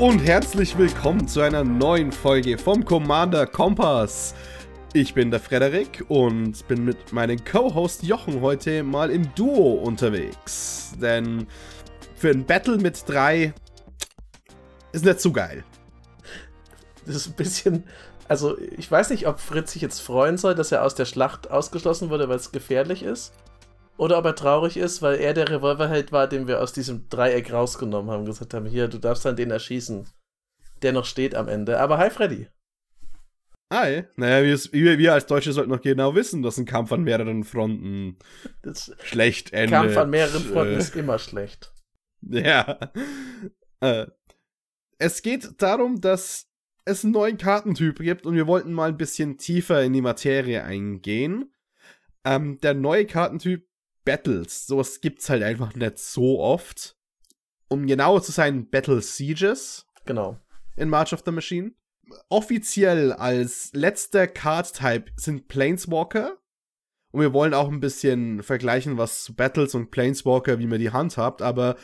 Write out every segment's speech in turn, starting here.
und herzlich willkommen zu einer neuen Folge vom Commander Kompass. Ich bin der Frederik und bin mit meinem Co-Host Jochen heute mal im Duo unterwegs. Denn für ein Battle mit drei ist nicht zu geil. Das ist ein bisschen. Also, ich weiß nicht, ob Fritz sich jetzt freuen soll, dass er aus der Schlacht ausgeschlossen wurde, weil es gefährlich ist. Oder ob er traurig ist, weil er der Revolverheld war, den wir aus diesem Dreieck rausgenommen haben. Gesagt haben, hier, du darfst dann den erschießen. Der noch steht am Ende. Aber hi, Freddy. Hi. Naja, wir, wir als Deutsche sollten noch genau wissen, dass ein Kampf an mehreren Fronten das schlecht endet. Kampf an mehreren Fronten äh, ist immer schlecht. Ja. Äh, es geht darum, dass es einen neuen Kartentyp gibt und wir wollten mal ein bisschen tiefer in die Materie eingehen. Ähm, der neue Kartentyp Battles. Sowas gibt's halt einfach nicht so oft. Um genauer zu sein, Battle Sieges. Genau. In March of the Machine. Offiziell als letzter Card-Type sind Planeswalker. Und wir wollen auch ein bisschen vergleichen, was Battles und Planeswalker, wie man die handhabt. Aber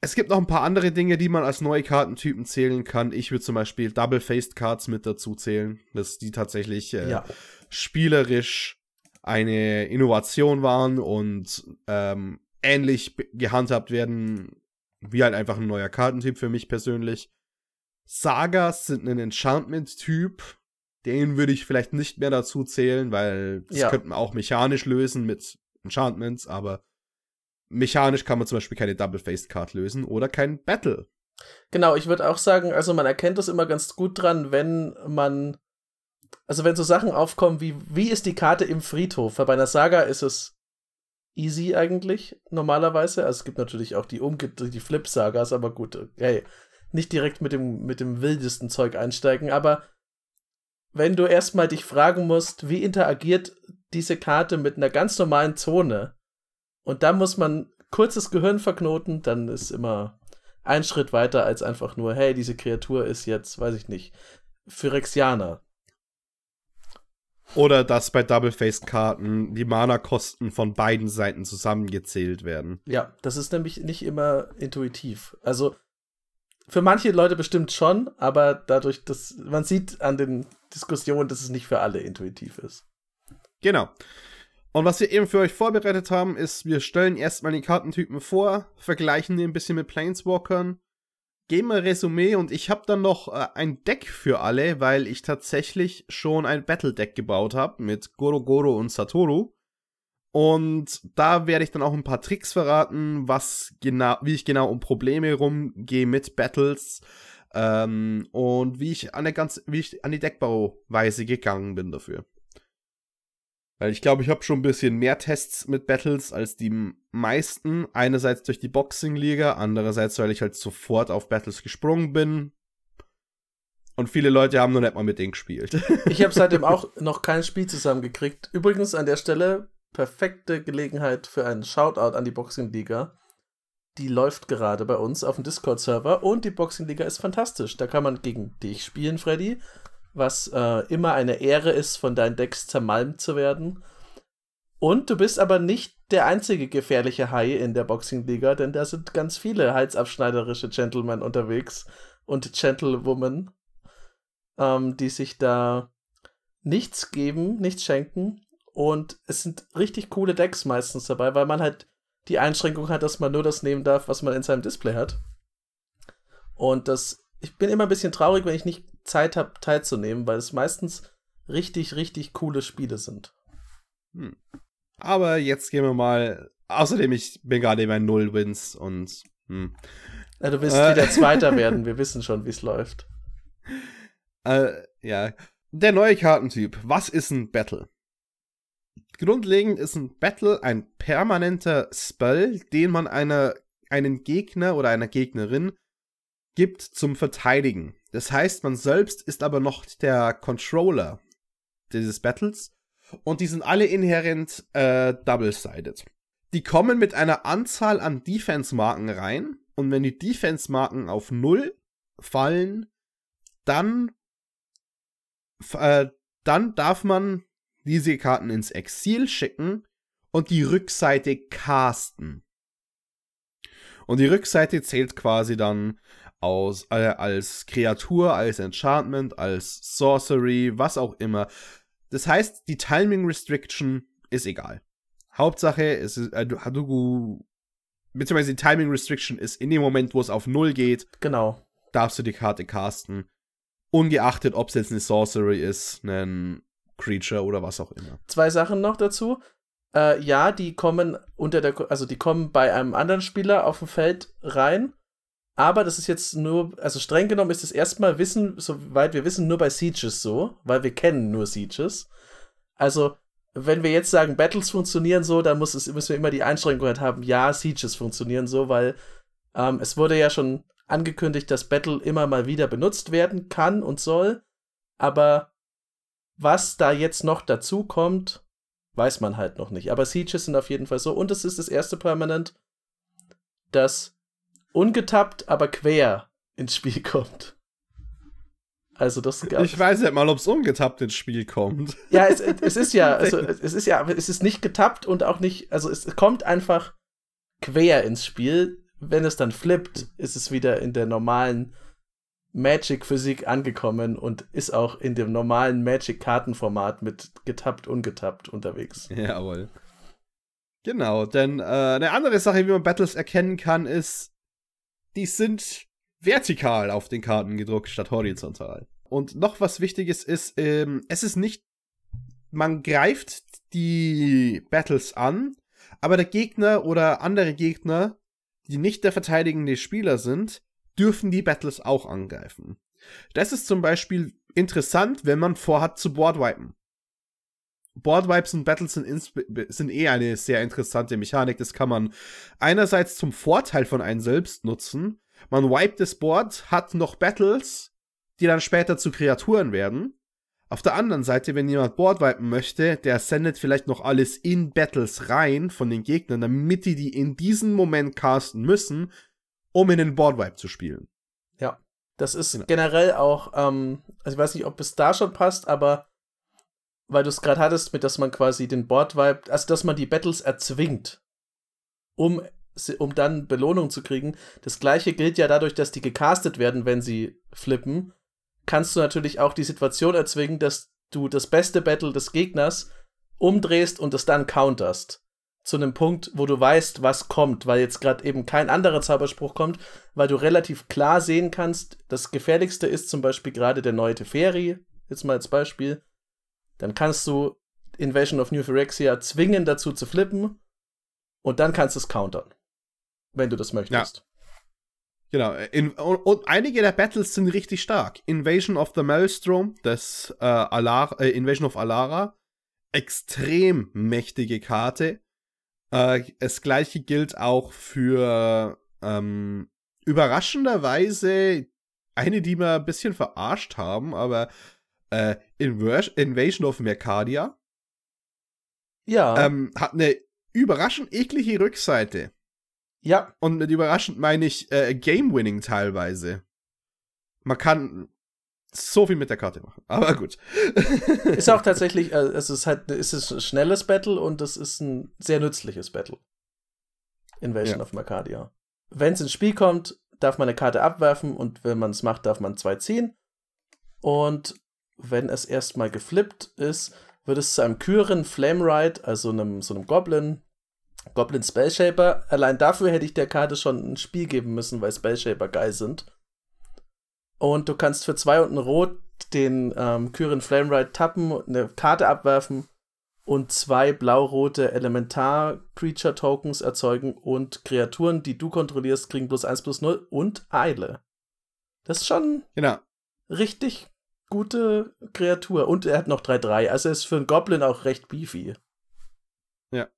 es gibt noch ein paar andere Dinge, die man als neue Kartentypen zählen kann. Ich würde zum Beispiel Double-Faced Cards mit dazu zählen, dass die tatsächlich äh, ja. spielerisch eine Innovation waren und ähm, ähnlich gehandhabt werden, wie halt einfach ein neuer Kartentyp für mich persönlich. Sagas sind ein Enchantment-Typ. Den würde ich vielleicht nicht mehr dazu zählen, weil das ja. könnte man auch mechanisch lösen mit Enchantments, aber mechanisch kann man zum Beispiel keine Double-Faced Card lösen oder kein Battle. Genau, ich würde auch sagen, also man erkennt das immer ganz gut dran, wenn man also wenn so Sachen aufkommen wie, wie ist die Karte im Friedhof? Weil bei einer Saga ist es easy eigentlich, normalerweise. Also es gibt natürlich auch die, Umge die Flip-Sagas, aber gut, hey, nicht direkt mit dem, mit dem wildesten Zeug einsteigen, aber wenn du erstmal dich fragen musst, wie interagiert diese Karte mit einer ganz normalen Zone, und da muss man kurzes Gehirn verknoten, dann ist immer ein Schritt weiter als einfach nur, hey, diese Kreatur ist jetzt, weiß ich nicht, Phyrexianer. Oder dass bei Double-Faced-Karten die Mana-Kosten von beiden Seiten zusammengezählt werden. Ja, das ist nämlich nicht immer intuitiv. Also für manche Leute bestimmt schon, aber dadurch, dass man sieht an den Diskussionen, dass es nicht für alle intuitiv ist. Genau. Und was wir eben für euch vorbereitet haben, ist, wir stellen erstmal die Kartentypen vor, vergleichen die ein bisschen mit Planeswalkern geben wir Resümee und ich habe dann noch äh, ein Deck für alle, weil ich tatsächlich schon ein Battle-Deck gebaut habe mit Goro Goro und Satoru. Und da werde ich dann auch ein paar Tricks verraten, was genau, wie ich genau um Probleme rumgehe mit Battles ähm, und wie ich an der ganz, wie ich an die Deckbauweise gegangen bin dafür. Weil ich glaube, ich habe schon ein bisschen mehr Tests mit Battles als die meisten. Einerseits durch die Boxing-Liga, andererseits, weil ich halt sofort auf Battles gesprungen bin. Und viele Leute haben noch nicht mal mit denen gespielt. Ich habe seitdem auch noch kein Spiel zusammengekriegt. Übrigens an der Stelle perfekte Gelegenheit für einen Shoutout an die Boxing-Liga. Die läuft gerade bei uns auf dem Discord-Server und die Boxing-Liga ist fantastisch. Da kann man gegen dich spielen, Freddy was äh, immer eine Ehre ist, von deinen Decks zermalmt zu werden. Und du bist aber nicht der einzige gefährliche Hai in der Boxing-Liga, denn da sind ganz viele halsabschneiderische Gentlemen unterwegs und Gentlewomen, ähm, die sich da nichts geben, nichts schenken. Und es sind richtig coole Decks meistens dabei, weil man halt die Einschränkung hat, dass man nur das nehmen darf, was man in seinem Display hat. Und das ich bin immer ein bisschen traurig, wenn ich nicht Zeit habe, teilzunehmen, weil es meistens richtig, richtig coole Spiele sind. Hm. Aber jetzt gehen wir mal. Außerdem, ich bin gerade bei Null Wins und. Hm. Ja, du willst äh, wieder Zweiter werden, wir wissen schon, wie es läuft. Äh, ja. Der neue Kartentyp. Was ist ein Battle? Grundlegend ist ein Battle ein permanenter Spell, den man einer, einen Gegner oder einer Gegnerin gibt zum Verteidigen. Das heißt, man selbst ist aber noch der Controller dieses Battles und die sind alle inhärent äh, double-sided. Die kommen mit einer Anzahl an Defense-Marken rein und wenn die Defense-Marken auf null fallen, dann, äh, dann darf man diese Karten ins Exil schicken und die Rückseite casten. Und die Rückseite zählt quasi dann aus, äh, als Kreatur, als Enchantment, als Sorcery, was auch immer. Das heißt, die Timing Restriction ist egal. Hauptsache, es ist, äh, du, beziehungsweise die Timing Restriction ist in dem Moment, wo es auf Null geht. Genau. Darfst du die Karte casten. Ungeachtet, ob es jetzt eine Sorcery ist, ein Creature oder was auch immer. Zwei Sachen noch dazu. Äh, ja, die kommen unter der, also die kommen bei einem anderen Spieler auf dem Feld rein. Aber das ist jetzt nur, also streng genommen ist es erstmal Wissen, soweit wir wissen, nur bei Sieges so, weil wir kennen nur Sieges. Also, wenn wir jetzt sagen, Battles funktionieren so, dann muss es, müssen wir immer die Einschränkung halt haben, ja, Sieges funktionieren so, weil ähm, es wurde ja schon angekündigt, dass Battle immer mal wieder benutzt werden kann und soll. Aber was da jetzt noch dazu kommt, weiß man halt noch nicht. Aber Sieges sind auf jeden Fall so. Und es ist das erste Permanent, das ungetappt, aber quer ins Spiel kommt. Also das Ich weiß nicht mal, ob es ungetappt ins Spiel kommt. Ja, es, es ist ja, also es ist ja, es ist nicht getappt und auch nicht, also es kommt einfach quer ins Spiel. Wenn es dann flippt, ist es wieder in der normalen Magic-Physik angekommen und ist auch in dem normalen Magic-Kartenformat mit getappt, ungetappt unterwegs. Jawohl. Genau, denn äh, eine andere Sache, wie man Battles erkennen kann, ist, die sind vertikal auf den Karten gedruckt statt horizontal. Und noch was Wichtiges ist, ähm, es ist nicht, man greift die Battles an, aber der Gegner oder andere Gegner, die nicht der verteidigende Spieler sind, dürfen die Battles auch angreifen. Das ist zum Beispiel interessant, wenn man vorhat zu boardwipen. Boardwipes und Battles sind, sind eh eine sehr interessante Mechanik. Das kann man einerseits zum Vorteil von einem selbst nutzen. Man wipet das Board, hat noch Battles, die dann später zu Kreaturen werden. Auf der anderen Seite, wenn jemand Boardwipen möchte, der sendet vielleicht noch alles in Battles rein von den Gegnern, damit die die in diesem Moment casten müssen, um in den Boardwipe zu spielen. Ja, das ist genau. generell auch, ähm, also ich weiß nicht, ob es da schon passt, aber weil du es gerade hattest, mit dass man quasi den Boardwipe, also dass man die Battles erzwingt, um, um dann Belohnung zu kriegen. Das gleiche gilt ja dadurch, dass die gecastet werden, wenn sie flippen. Kannst du natürlich auch die Situation erzwingen, dass du das beste Battle des Gegners umdrehst und es dann counterst zu einem Punkt, wo du weißt, was kommt, weil jetzt gerade eben kein anderer Zauberspruch kommt, weil du relativ klar sehen kannst, das Gefährlichste ist zum Beispiel gerade der neue Teferi, jetzt mal als Beispiel. Dann kannst du Invasion of New Phyrexia zwingen, dazu zu flippen und dann kannst du es countern, wenn du das möchtest. Ja. Genau, in, und, und, einige der Battles sind richtig stark. Invasion of the Maelstrom, das äh, Alara, äh, Invasion of Alara, extrem mächtige Karte äh, das gleiche gilt auch für ähm, überraschenderweise eine, die wir ein bisschen verarscht haben, aber äh, Invasion of Mercadia. Ja. Ähm, hat eine überraschend eklige Rückseite. Ja. Und mit überraschend meine ich äh, Game-Winning teilweise. Man kann so viel mit der Karte machen. Aber gut. ist auch tatsächlich, äh, es ist halt, es ist ein schnelles Battle und es ist ein sehr nützliches Battle. Invasion ja. of Mercadia. Wenn es ins Spiel kommt, darf man eine Karte abwerfen und wenn man es macht, darf man zwei ziehen. Und wenn es erstmal geflippt ist, wird es zu einem Kyren Flame Ride, also einem, so einem Goblin, Goblin Spellshaper. Allein dafür hätte ich der Karte schon ein Spiel geben müssen, weil Spellshaper geil sind. Und du kannst für zwei und ein Rot den ähm, Kyrin Flameride tappen, eine Karte abwerfen und zwei blau-rote Elementar-Creature-Tokens erzeugen und Kreaturen, die du kontrollierst, kriegen plus 1 plus 0 und Eile. Das ist schon genau. richtig gute Kreatur. Und er hat noch 3-3. Also er ist für einen Goblin auch recht beefy. Ja.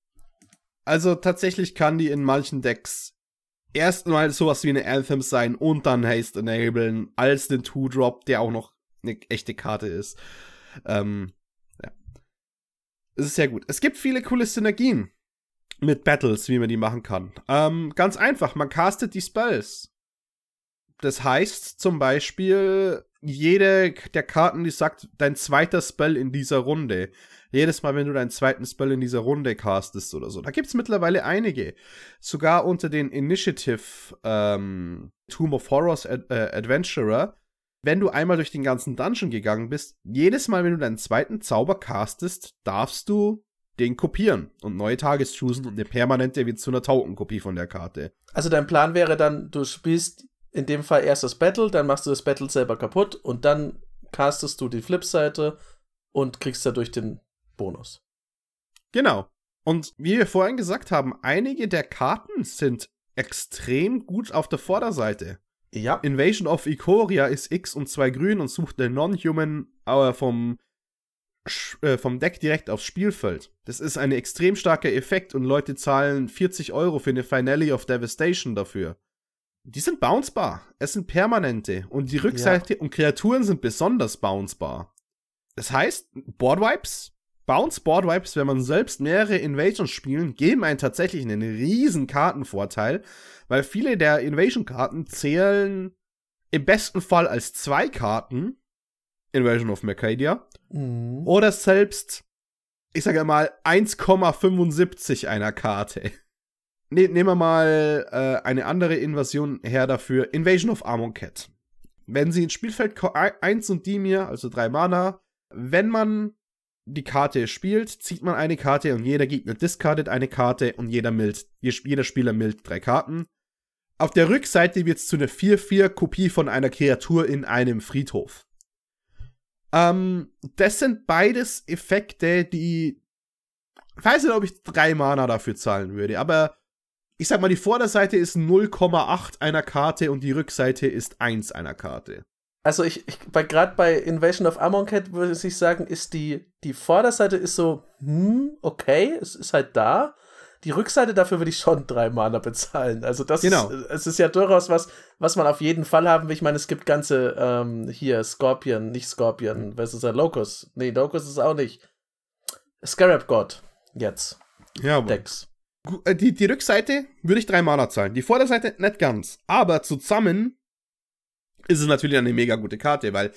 Also tatsächlich kann die in manchen Decks erstmal sowas wie eine Anthem sein und dann Haste enablen als den Two-Drop, der auch noch eine echte Karte ist. Ähm, ja. Es ist sehr gut. Es gibt viele coole Synergien mit Battles, wie man die machen kann. Ähm, ganz einfach, man castet die Spells. Das heißt zum Beispiel, jede der Karten, die sagt, dein zweiter Spell in dieser Runde. Jedes Mal, wenn du deinen zweiten Spell in dieser Runde castest oder so. Da gibt es mittlerweile einige. Sogar unter den Initiative ähm, Tomb of Horrors Ad äh, Adventurer. Wenn du einmal durch den ganzen Dungeon gegangen bist, jedes Mal, wenn du deinen zweiten Zauber castest, darfst du den kopieren und neue Tages choosen und eine permanente wird zu einer Token-Kopie von der Karte. Also dein Plan wäre dann, du spielst in dem Fall erst das Battle, dann machst du das Battle selber kaputt und dann castest du die Flipseite und kriegst dadurch den Bonus. Genau. Und wie wir vorhin gesagt haben, einige der Karten sind extrem gut auf der Vorderseite. Ja. Invasion of Ikoria ist X und zwei grün und sucht den Non-Human vom, äh, vom Deck direkt aufs Spielfeld. Das ist ein extrem starker Effekt und Leute zahlen 40 Euro für eine Finale of Devastation dafür. Die sind bouncebar. Es sind permanente. Und die Rückseite ja. und Kreaturen sind besonders bouncebar. Das heißt, Boardwipes, Bounce Boardwipes, wenn man selbst mehrere Invasions spielen, geben einen tatsächlich einen riesen Kartenvorteil, weil viele der Invasion-Karten zählen im besten Fall als zwei Karten, Invasion of Mercadia, mhm. oder selbst, ich sage mal, 1,75 einer Karte. Ne, nehmen wir mal äh, eine andere Invasion her dafür. Invasion of Amonkhet. Wenn sie ins Spielfeld 1 und Dimir, also drei Mana, wenn man die Karte spielt, zieht man eine Karte und jeder Gegner discardet eine Karte und jeder, mild, jeder Spieler mild drei Karten. Auf der Rückseite wird es zu einer 4-4-Kopie von einer Kreatur in einem Friedhof. Ähm, das sind beides Effekte, die. Ich weiß nicht, ob ich drei Mana dafür zahlen würde, aber ich sag mal, die Vorderseite ist 0,8 einer Karte und die Rückseite ist 1 einer Karte. Also ich, ich bei gerade bei Invasion of Amonkhet würde ich sagen, ist die, die Vorderseite ist so, hm, okay, es ist halt da. Die Rückseite dafür würde ich schon drei Mana bezahlen. Also das genau. ist, es ist ja durchaus was, was man auf jeden Fall haben will. Ich meine, es gibt ganze, ähm, hier, Scorpion, nicht Scorpion, was ist der? Locus. Nee, Locus ist auch nicht. Scarab God, jetzt. Ja, aber. Decks. Äh, die, die Rückseite würde ich drei Mana zahlen. Die Vorderseite nicht ganz. Aber zusammen ist es natürlich eine mega gute Karte, weil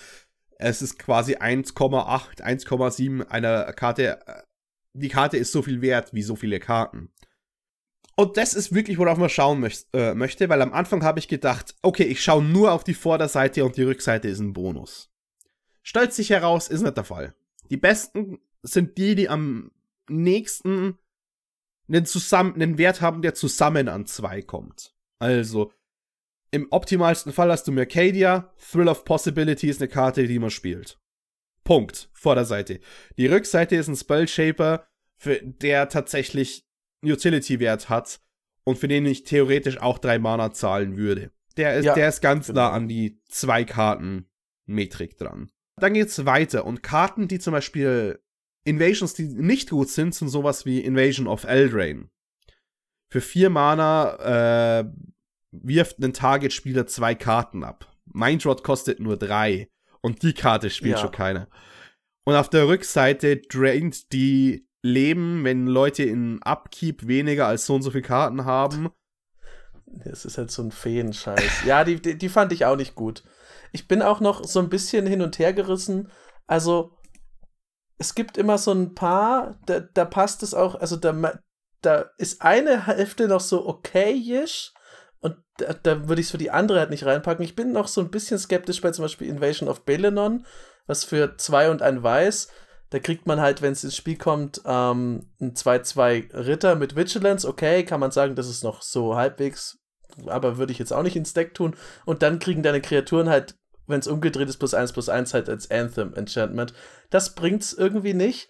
es ist quasi 1,8, 1,7 einer Karte. Äh, die Karte ist so viel wert wie so viele Karten. Und das ist wirklich, worauf man schauen möcht, äh, möchte, weil am Anfang habe ich gedacht, okay, ich schaue nur auf die Vorderseite und die Rückseite ist ein Bonus. Stellt sich heraus, ist nicht der Fall. Die besten sind die, die am nächsten einen, zusammen, einen Wert haben, der zusammen an zwei kommt. Also, im optimalsten Fall hast du Mercadia, Thrill of Possibility ist eine Karte, die man spielt. Punkt. Vorderseite. Die Rückseite ist ein Spellshaper, für der tatsächlich Utility-Wert hat und für den ich theoretisch auch drei Mana zahlen würde. Der ist, ja, der ist ganz genau. nah an die zwei Karten Metrik dran. Dann geht's weiter und Karten, die zum Beispiel Invasions, die nicht gut sind, sind sowas wie Invasion of Eldraine. Für vier Mana äh, wirft ein Target-Spieler zwei Karten ab. Mindrot kostet nur drei. Und die Karte spielt ja. schon keiner. Und auf der Rückseite draint die Leben, wenn Leute in Upkeep weniger als so und so viele Karten haben. Das ist halt so ein Feenscheiß. ja, die, die, die fand ich auch nicht gut. Ich bin auch noch so ein bisschen hin und her gerissen. Also, es gibt immer so ein paar, da, da passt es auch, also da, da ist eine Hälfte noch so okayisch und da, da würde ich es für die andere halt nicht reinpacken. Ich bin noch so ein bisschen skeptisch bei zum Beispiel Invasion of Belenon, was für zwei und ein Weiß. Da kriegt man halt, wenn es ins Spiel kommt, ähm, ein 2-2 Ritter mit Vigilance. Okay, kann man sagen, das ist noch so halbwegs, aber würde ich jetzt auch nicht ins Deck tun. Und dann kriegen deine Kreaturen halt wenn es umgedreht ist, plus 1 plus 1 halt als Anthem Enchantment. Das bringt's irgendwie nicht.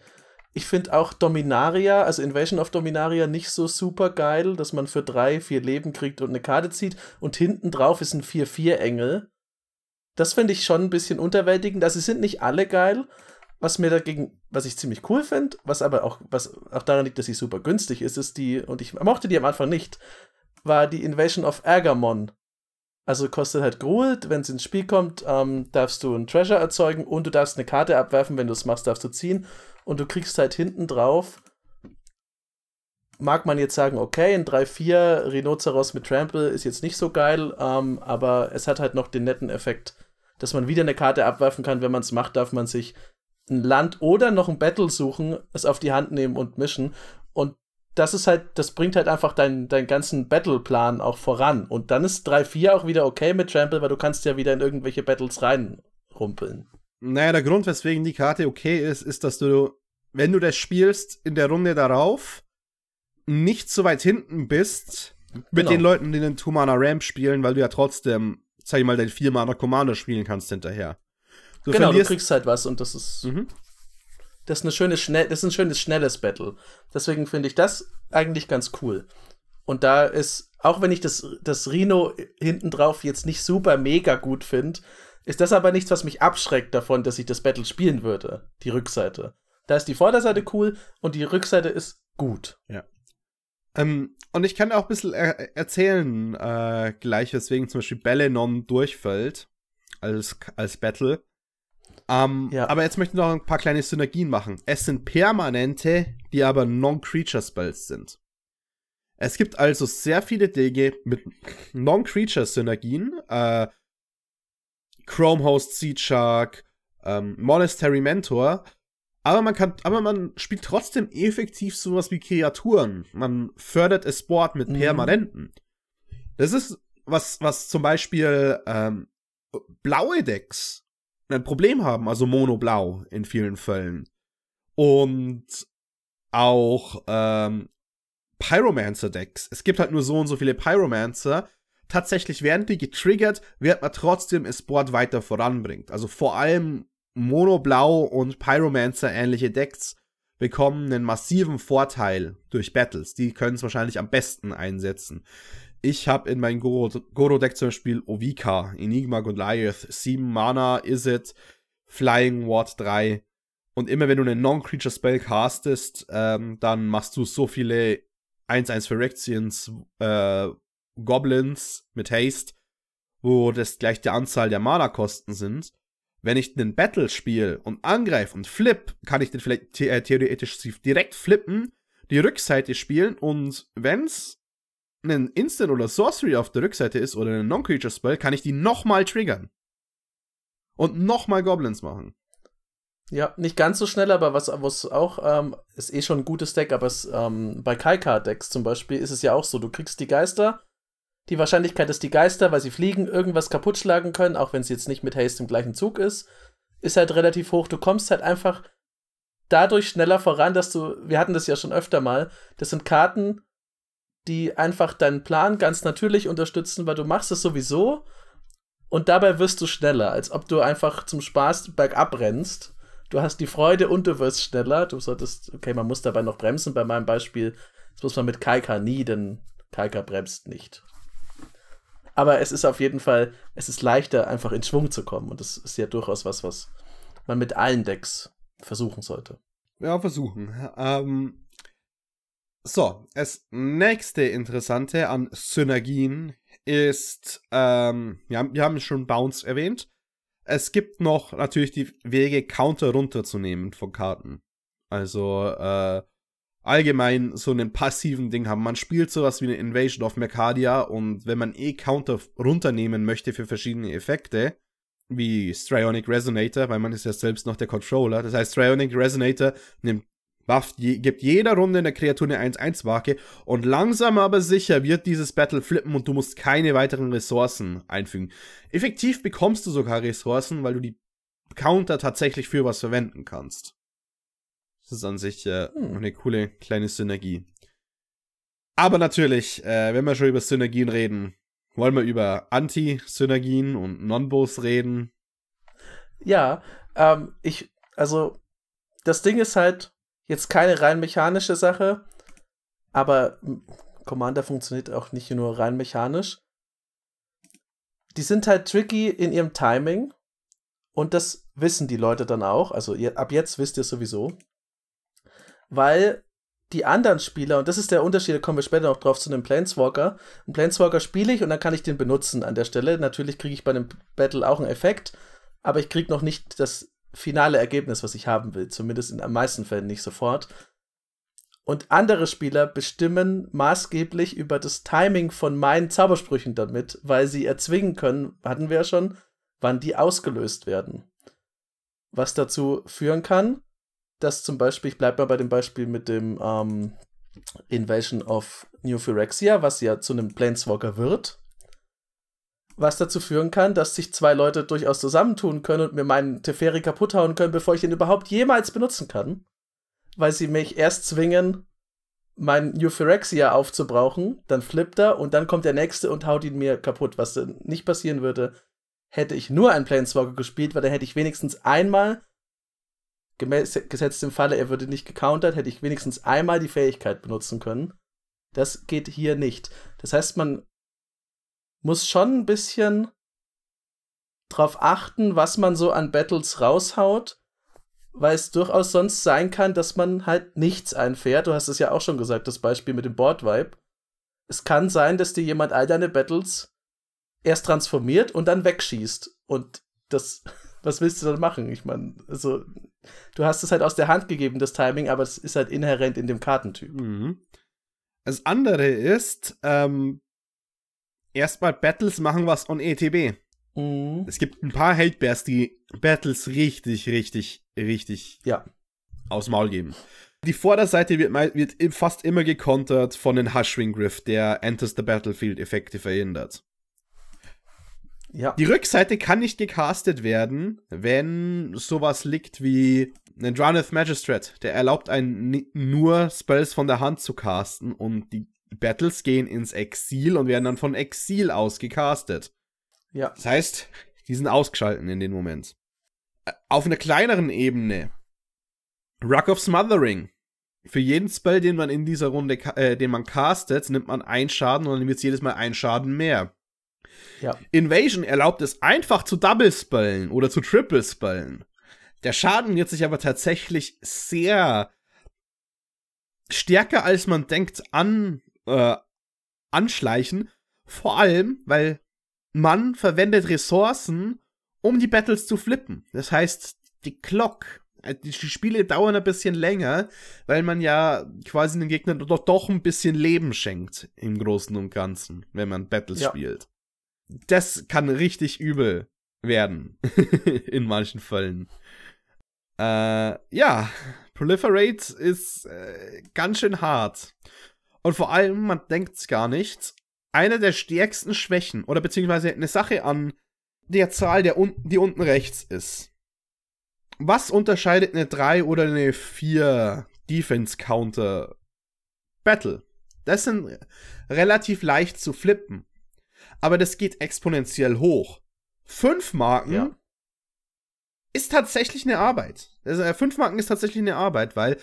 Ich finde auch Dominaria, also Invasion of Dominaria, nicht so super geil, dass man für drei, vier Leben kriegt und eine Karte zieht und hinten drauf ist ein 4-4-Engel. Das finde ich schon ein bisschen unterwältigend. Also, sie sind nicht alle geil. Was mir dagegen, was ich ziemlich cool finde, was aber auch, was auch daran liegt, dass sie super günstig ist, ist die, und ich mochte die am Anfang nicht, war die Invasion of Agamon. Also kostet halt Gruelt, wenn es ins Spiel kommt, ähm, darfst du ein Treasure erzeugen und du darfst eine Karte abwerfen, wenn du es machst, darfst du ziehen. Und du kriegst halt hinten drauf, mag man jetzt sagen, okay, ein 3-4 Rhinoceros mit Trample ist jetzt nicht so geil, ähm, aber es hat halt noch den netten Effekt, dass man wieder eine Karte abwerfen kann. Wenn man es macht, darf man sich ein Land oder noch ein Battle suchen, es auf die Hand nehmen und mischen. Das ist halt, das bringt halt einfach deinen, deinen ganzen Battle-Plan auch voran. Und dann ist 3-4 auch wieder okay mit Trample, weil du kannst ja wieder in irgendwelche Battles reinrumpeln. Naja, der Grund, weswegen die Karte okay ist, ist, dass du, wenn du das spielst, in der Runde darauf nicht so weit hinten bist mit genau. den Leuten, die den Two-Mana-Ramp spielen, weil du ja trotzdem, sag ich mal, dein 4-Mana-Commander spielen kannst hinterher. Du genau, du kriegst halt was und das ist. Mhm. Das ist, eine schöne, schnell, das ist ein schönes, schnelles Battle. Deswegen finde ich das eigentlich ganz cool. Und da ist, auch wenn ich das, das Rhino hinten drauf jetzt nicht super mega gut finde, ist das aber nichts, was mich abschreckt davon, dass ich das Battle spielen würde. Die Rückseite. Da ist die Vorderseite cool und die Rückseite ist gut. Ja. Ähm, und ich kann auch ein bisschen er erzählen, äh, gleich, weswegen zum Beispiel Bellenon durchfällt als, als Battle. Ähm, ja. Aber jetzt möchte ich noch ein paar kleine Synergien machen. Es sind permanente, die aber Non-Creature-Spells sind. Es gibt also sehr viele Dinge mit Non-Creature-Synergien. Äh, Chrome Host Seed Shark, ähm, Monastery Mentor. Aber man kann, aber man spielt trotzdem effektiv sowas wie Kreaturen. Man fördert es Sport mit mhm. Permanenten. Das ist was, was zum Beispiel ähm, blaue Decks ein Problem haben, also Mono-Blau in vielen Fällen. Und auch ähm, Pyromancer-Decks. Es gibt halt nur so und so viele Pyromancer. Tatsächlich werden die getriggert, wird man trotzdem es Board weiter voranbringt. Also vor allem Mono-Blau und Pyromancer-ähnliche Decks bekommen einen massiven Vorteil durch Battles. Die können es wahrscheinlich am besten einsetzen. Ich habe in meinem Goro-Deck zum Beispiel Ovika, Enigma Goliath, 7 Mana, Is It, Flying Ward 3. Und immer wenn du einen Non-Creature-Spell castest, ähm, dann machst du so viele 1-1 Phyrexians, äh, Goblins mit Haste, wo das gleich die Anzahl der Mana-Kosten sind. Wenn ich einen Battle spiele und angreife und flip, kann ich den vielleicht äh, theoretisch direkt flippen, die Rückseite spielen und wenn's ein Instant oder Sorcery auf der Rückseite ist oder ein Non-Creature-Spell, kann ich die nochmal triggern. Und nochmal Goblins machen. Ja, nicht ganz so schnell, aber was, was auch, ähm, ist eh schon ein gutes Deck, aber es, ähm, bei Kaikar-Decks zum Beispiel ist es ja auch so, du kriegst die Geister, die Wahrscheinlichkeit, dass die Geister, weil sie fliegen, irgendwas kaputt schlagen können, auch wenn es jetzt nicht mit Haste im gleichen Zug ist, ist halt relativ hoch. Du kommst halt einfach dadurch schneller voran, dass du, wir hatten das ja schon öfter mal, das sind Karten, die einfach deinen Plan ganz natürlich unterstützen, weil du machst es sowieso und dabei wirst du schneller, als ob du einfach zum Spaß bergab rennst. Du hast die Freude und du wirst schneller. Du solltest, okay, man muss dabei noch bremsen. Bei meinem Beispiel, das muss man mit Kaika nie, denn Kaika bremst nicht. Aber es ist auf jeden Fall, es ist leichter, einfach in Schwung zu kommen. Und das ist ja durchaus was, was man mit allen Decks versuchen sollte. Ja, versuchen. Ähm, so, das nächste Interessante an Synergien ist, ähm, ja, wir haben schon Bounce erwähnt. Es gibt noch natürlich die Wege, Counter runterzunehmen von Karten. Also, äh, allgemein so einen passiven Ding haben. Man spielt sowas wie eine Invasion of Mercadia und wenn man eh Counter runternehmen möchte für verschiedene Effekte, wie Strionic Resonator, weil man ist ja selbst noch der Controller. Das heißt, Strionic Resonator nimmt Buff je, gibt jeder Runde eine Kreatur eine 1-1-Marke und langsam aber sicher wird dieses Battle flippen und du musst keine weiteren Ressourcen einfügen. Effektiv bekommst du sogar Ressourcen, weil du die Counter tatsächlich für was verwenden kannst. Das ist an sich äh, hm. eine coole kleine Synergie. Aber natürlich, äh, wenn wir schon über Synergien reden, wollen wir über Anti-Synergien und Non-Bows reden. Ja, ähm, ich, also, das Ding ist halt, Jetzt keine rein mechanische Sache, aber Commander funktioniert auch nicht nur rein mechanisch. Die sind halt tricky in ihrem Timing und das wissen die Leute dann auch. Also ab jetzt wisst ihr sowieso. Weil die anderen Spieler, und das ist der Unterschied, da kommen wir später noch drauf zu einem Planeswalker. Ein Planeswalker spiele ich und dann kann ich den benutzen an der Stelle. Natürlich kriege ich bei einem Battle auch einen Effekt, aber ich kriege noch nicht das finale Ergebnis, was ich haben will. Zumindest in den meisten Fällen nicht sofort. Und andere Spieler bestimmen maßgeblich über das Timing von meinen Zaubersprüchen damit, weil sie erzwingen können, hatten wir ja schon, wann die ausgelöst werden. Was dazu führen kann, dass zum Beispiel, ich bleibe mal bei dem Beispiel mit dem ähm, Invasion of New Phyrexia, was ja zu einem Planeswalker wird, was dazu führen kann, dass sich zwei Leute durchaus zusammentun können und mir meinen Teferi kaputt hauen können, bevor ich ihn überhaupt jemals benutzen kann. Weil sie mich erst zwingen, mein New Phyrexia aufzubrauchen, dann flippt er und dann kommt der nächste und haut ihn mir kaputt, was dann nicht passieren würde, hätte ich nur einen Planeswalker gespielt, weil dann hätte ich wenigstens einmal, gesetzt im Falle, er würde nicht gecountert, hätte ich wenigstens einmal die Fähigkeit benutzen können. Das geht hier nicht. Das heißt, man muss schon ein bisschen drauf achten, was man so an Battles raushaut, weil es durchaus sonst sein kann, dass man halt nichts einfährt. Du hast es ja auch schon gesagt, das Beispiel mit dem Board Vibe. Es kann sein, dass dir jemand all deine Battles erst transformiert und dann wegschießt. Und das, was willst du dann machen? Ich meine, also, du hast es halt aus der Hand gegeben, das Timing, aber es ist halt inhärent in dem Kartentyp. Mhm. Das andere ist, ähm, erstmal Battles machen was on ETB. Mhm. Es gibt ein paar Hate-Bears, die Battles richtig, richtig, richtig ja. aus Maul geben. Die Vorderseite wird, wird fast immer gekontert von den Hushwing Griff, der Enters the Battlefield-Effekte verhindert. Ja. Die Rückseite kann nicht gecastet werden, wenn sowas liegt wie ein Draneth Magistrate. Der erlaubt einen nur Spells von der Hand zu casten und die Battles gehen ins Exil und werden dann von Exil aus gecastet. Ja. Das heißt, die sind ausgeschalten in dem Moment. Äh, auf einer kleineren Ebene. Rock of Smothering. Für jeden Spell, den man in dieser Runde, äh, den man castet, nimmt man einen Schaden und dann wird es jedes Mal ein Schaden mehr. Ja. Invasion erlaubt es einfach zu Double Spellen oder zu Triple Spellen. Der Schaden wird sich aber tatsächlich sehr stärker als man denkt an äh, anschleichen. Vor allem, weil man verwendet Ressourcen, um die Battles zu flippen. Das heißt, die Clock, äh, die Spiele dauern ein bisschen länger, weil man ja quasi den Gegnern doch, doch ein bisschen Leben schenkt im Großen und Ganzen, wenn man Battles ja. spielt das kann richtig übel werden. in manchen Fällen. Äh, ja, Proliferate ist äh, ganz schön hart. Und vor allem, man denkt es gar nicht, eine der stärksten Schwächen oder beziehungsweise eine Sache an der Zahl, der un die unten rechts ist. Was unterscheidet eine 3 oder eine 4 Defense Counter Battle? Das sind relativ leicht zu flippen aber das geht exponentiell hoch. Fünf Marken ja. ist tatsächlich eine Arbeit. Also, äh, fünf Marken ist tatsächlich eine Arbeit, weil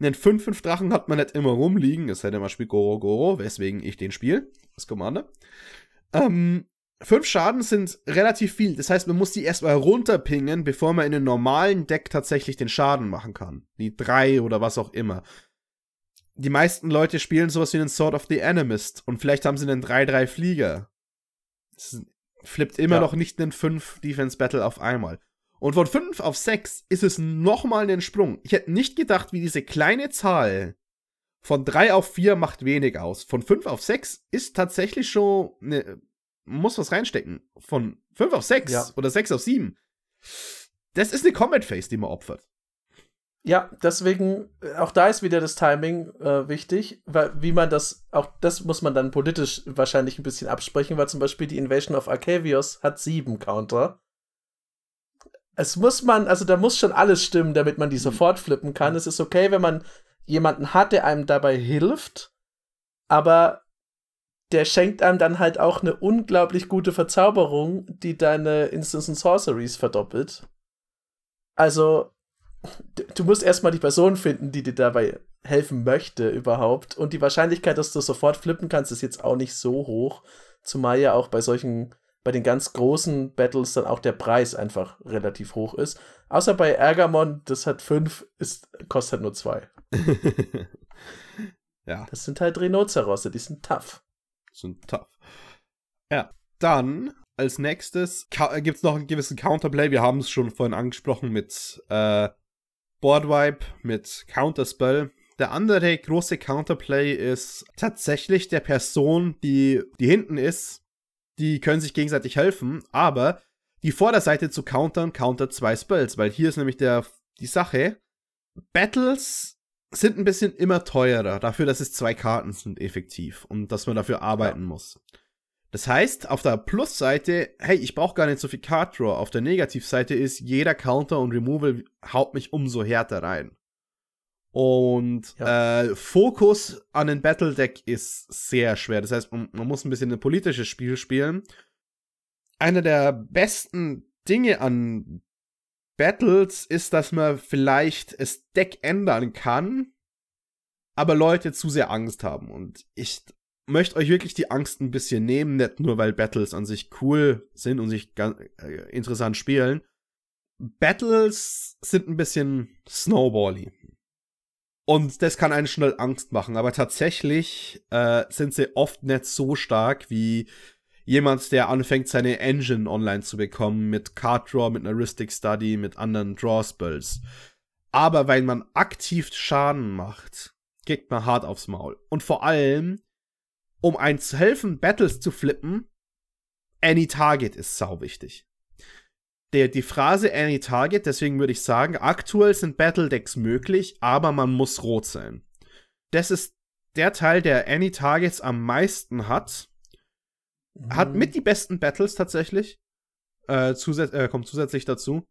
einen 5-5 Drachen hat man nicht immer rumliegen, es sei denn, man spielt Goro Goro, weswegen ich den spiele, das Commander. Ähm, fünf Schaden sind relativ viel, das heißt, man muss die erstmal runterpingen, bevor man in einem normalen Deck tatsächlich den Schaden machen kann. Die drei oder was auch immer. Die meisten Leute spielen sowas wie einen Sword of the Animist und vielleicht haben sie einen 3-3 Flieger. Flippt immer ja. noch nicht einen 5 Defense Battle auf einmal. Und von 5 auf 6 ist es nochmal ein Sprung. Ich hätte nicht gedacht, wie diese kleine Zahl von 3 auf 4 macht wenig aus. Von 5 auf 6 ist tatsächlich schon eine, muss was reinstecken. Von 5 auf 6 ja. oder 6 auf 7. Das ist eine Combat Phase, die man opfert. Ja, deswegen, äh, auch da ist wieder das Timing äh, wichtig, weil wie man das, auch das muss man dann politisch wahrscheinlich ein bisschen absprechen, weil zum Beispiel die Invasion of Arcavios hat sieben Counter. Es muss man, also da muss schon alles stimmen, damit man die sofort flippen kann. Es ist okay, wenn man jemanden hat, der einem dabei hilft, aber der schenkt einem dann halt auch eine unglaublich gute Verzauberung, die deine Instants und Sorceries verdoppelt. Also, du musst erstmal die Person finden, die dir dabei helfen möchte überhaupt. Und die Wahrscheinlichkeit, dass du sofort flippen kannst, ist jetzt auch nicht so hoch. Zumal ja auch bei solchen, bei den ganz großen Battles dann auch der Preis einfach relativ hoch ist. Außer bei Ergamon, das hat fünf, ist, kostet halt nur zwei. ja. Das sind halt Rhinozerosse, die sind tough. Sind tough. Ja. Dann als nächstes gibt es noch einen gewissen Counterplay. Wir haben es schon vorhin angesprochen mit äh, Boardwipe mit Counterspell. Der andere große Counterplay ist tatsächlich der Person, die, die hinten ist. Die können sich gegenseitig helfen, aber die Vorderseite zu countern, countert zwei Spells, weil hier ist nämlich der, die Sache, Battles sind ein bisschen immer teurer, dafür, dass es zwei Karten sind effektiv und dass man dafür arbeiten ja. muss. Das heißt, auf der Plusseite, hey, ich brauche gar nicht so viel Card Draw. Auf der Negativseite ist, jeder Counter und Removal haut mich umso härter rein. Und ja. äh, Fokus an den Battle Deck ist sehr schwer. Das heißt, man, man muss ein bisschen ein politisches Spiel spielen. Einer der besten Dinge an Battles ist, dass man vielleicht das Deck ändern kann, aber Leute zu sehr Angst haben. Und ich möchte euch wirklich die Angst ein bisschen nehmen, nicht nur weil Battles an sich cool sind und sich ganz, äh, interessant spielen. Battles sind ein bisschen snowbally. Und das kann einen schnell Angst machen, aber tatsächlich äh, sind sie oft nicht so stark wie jemand, der anfängt, seine Engine online zu bekommen mit Card Draw, mit einer Heuristic Study, mit anderen Draw Spells. Aber weil man aktiv Schaden macht, kriegt man hart aufs Maul. Und vor allem, um einen zu helfen, Battles zu flippen, Any Target ist sau wichtig. Der, die Phrase Any Target, deswegen würde ich sagen, aktuell sind Battle Decks möglich, aber man muss rot sein. Das ist der Teil, der Any Targets am meisten hat. Mhm. Hat mit die besten Battles tatsächlich. Äh, zusätz äh, kommt zusätzlich dazu.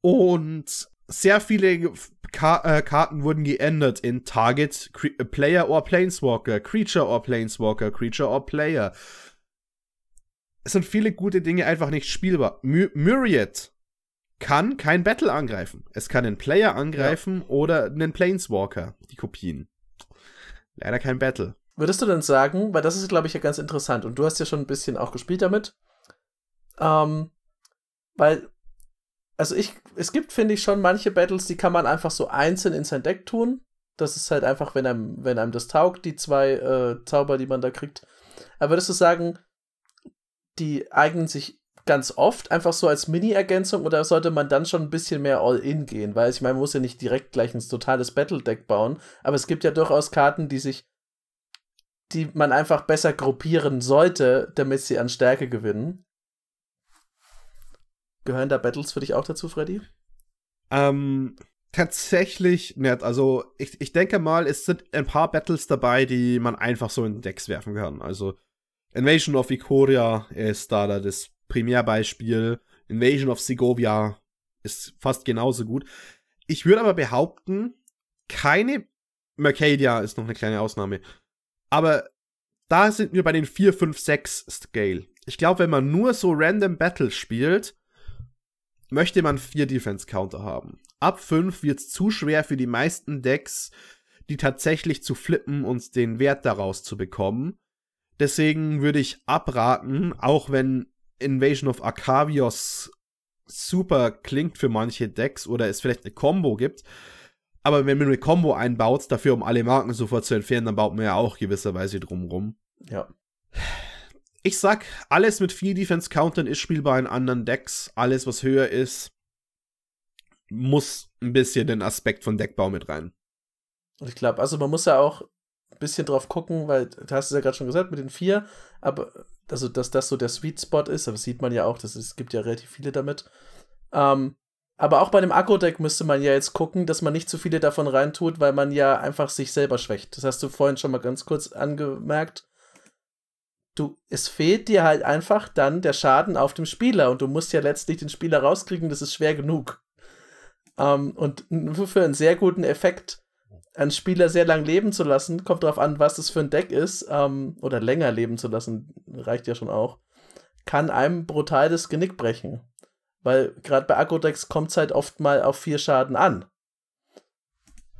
Und sehr viele Ka äh, Karten wurden geändert in Target, Cre Player or Planeswalker, Creature or Planeswalker, Creature or Player. Es sind viele gute Dinge einfach nicht spielbar. My Myriad kann kein Battle angreifen. Es kann einen Player angreifen ja. oder einen Planeswalker, die Kopien. Leider kein Battle. Würdest du denn sagen, weil das ist, glaube ich, ja ganz interessant und du hast ja schon ein bisschen auch gespielt damit, ähm, weil also ich, es gibt, finde ich, schon manche Battles, die kann man einfach so einzeln in sein Deck tun. Das ist halt einfach, wenn einem, wenn einem das taugt, die zwei äh, Zauber, die man da kriegt. Aber würdest du sagen, die eignen sich ganz oft einfach so als Mini-Ergänzung oder sollte man dann schon ein bisschen mehr All-In gehen? Weil ich meine, man muss ja nicht direkt gleich ein totales Battle-Deck bauen, aber es gibt ja durchaus Karten, die sich, die man einfach besser gruppieren sollte, damit sie an Stärke gewinnen. Gehören da Battles für dich auch dazu, Freddy? Ähm, tatsächlich nicht. Also, ich, ich denke mal, es sind ein paar Battles dabei, die man einfach so in Decks werfen kann. Also, Invasion of Ikoria ist da das Primärbeispiel. Invasion of Segovia ist fast genauso gut. Ich würde aber behaupten, keine Mercadia ist noch eine kleine Ausnahme. Aber da sind wir bei den 4, 5, 6 Scale. Ich glaube, wenn man nur so random Battles spielt, möchte man vier Defense-Counter haben. Ab fünf wird es zu schwer für die meisten Decks, die tatsächlich zu flippen und den Wert daraus zu bekommen. Deswegen würde ich abraten, auch wenn Invasion of Arcavios super klingt für manche Decks oder es vielleicht eine Combo gibt. Aber wenn man eine Combo einbaut, dafür um alle Marken sofort zu entfernen, dann baut man ja auch gewisserweise drumrum. Ja ich sag, alles mit viel Defense countern ist spielbar in anderen Decks. Alles, was höher ist, muss ein bisschen den Aspekt von Deckbau mit rein. Ich glaube, also man muss ja auch bisschen drauf gucken, weil du hast es ja gerade schon gesagt mit den vier, aber also dass das so der Sweet Spot ist, aber das sieht man ja auch, das ist, es gibt ja relativ viele damit. Ähm, aber auch bei dem Akku-Deck müsste man ja jetzt gucken, dass man nicht zu viele davon reintut, weil man ja einfach sich selber schwächt. Das hast du vorhin schon mal ganz kurz angemerkt du, es fehlt dir halt einfach dann der Schaden auf dem Spieler und du musst ja letztlich den Spieler rauskriegen, das ist schwer genug. Ähm, und für einen sehr guten Effekt einen Spieler sehr lang leben zu lassen, kommt darauf an, was das für ein Deck ist, ähm, oder länger leben zu lassen, reicht ja schon auch, kann einem brutal das Genick brechen. Weil gerade bei Agro-Decks kommt es halt oft mal auf vier Schaden an.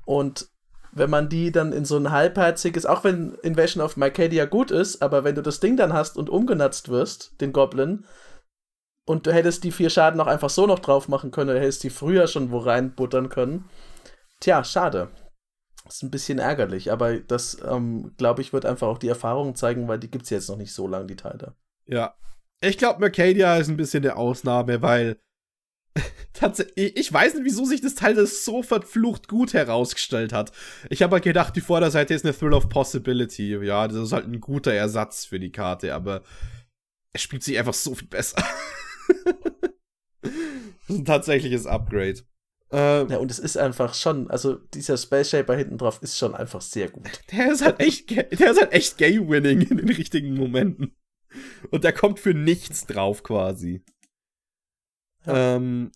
Und wenn man die dann in so ein halbherziges, auch wenn Invasion of Mycadia gut ist, aber wenn du das Ding dann hast und umgenutzt wirst, den Goblin, und du hättest die vier Schaden auch einfach so noch drauf machen können, oder hättest die früher schon wo reinbuttern können. Tja, schade. Das ist ein bisschen ärgerlich, aber das, ähm, glaube ich, wird einfach auch die Erfahrung zeigen, weil die gibt es jetzt noch nicht so lange, die Teile. Ja. Ich glaube, Mercadia ist ein bisschen der Ausnahme, weil Tatsächlich, ich weiß nicht, wieso sich das Teil das so verflucht gut herausgestellt hat. Ich habe halt gedacht, die Vorderseite ist eine Thrill of Possibility. Ja, das ist halt ein guter Ersatz für die Karte, aber es spielt sich einfach so viel besser. Das ist ein tatsächliches Upgrade. Ähm, ja, und es ist einfach schon, also dieser Space Shaper hinten drauf ist schon einfach sehr gut. Der ist halt echt, der ist halt echt Game-Winning in den richtigen Momenten. Und der kommt für nichts drauf quasi. Ja. Ähm,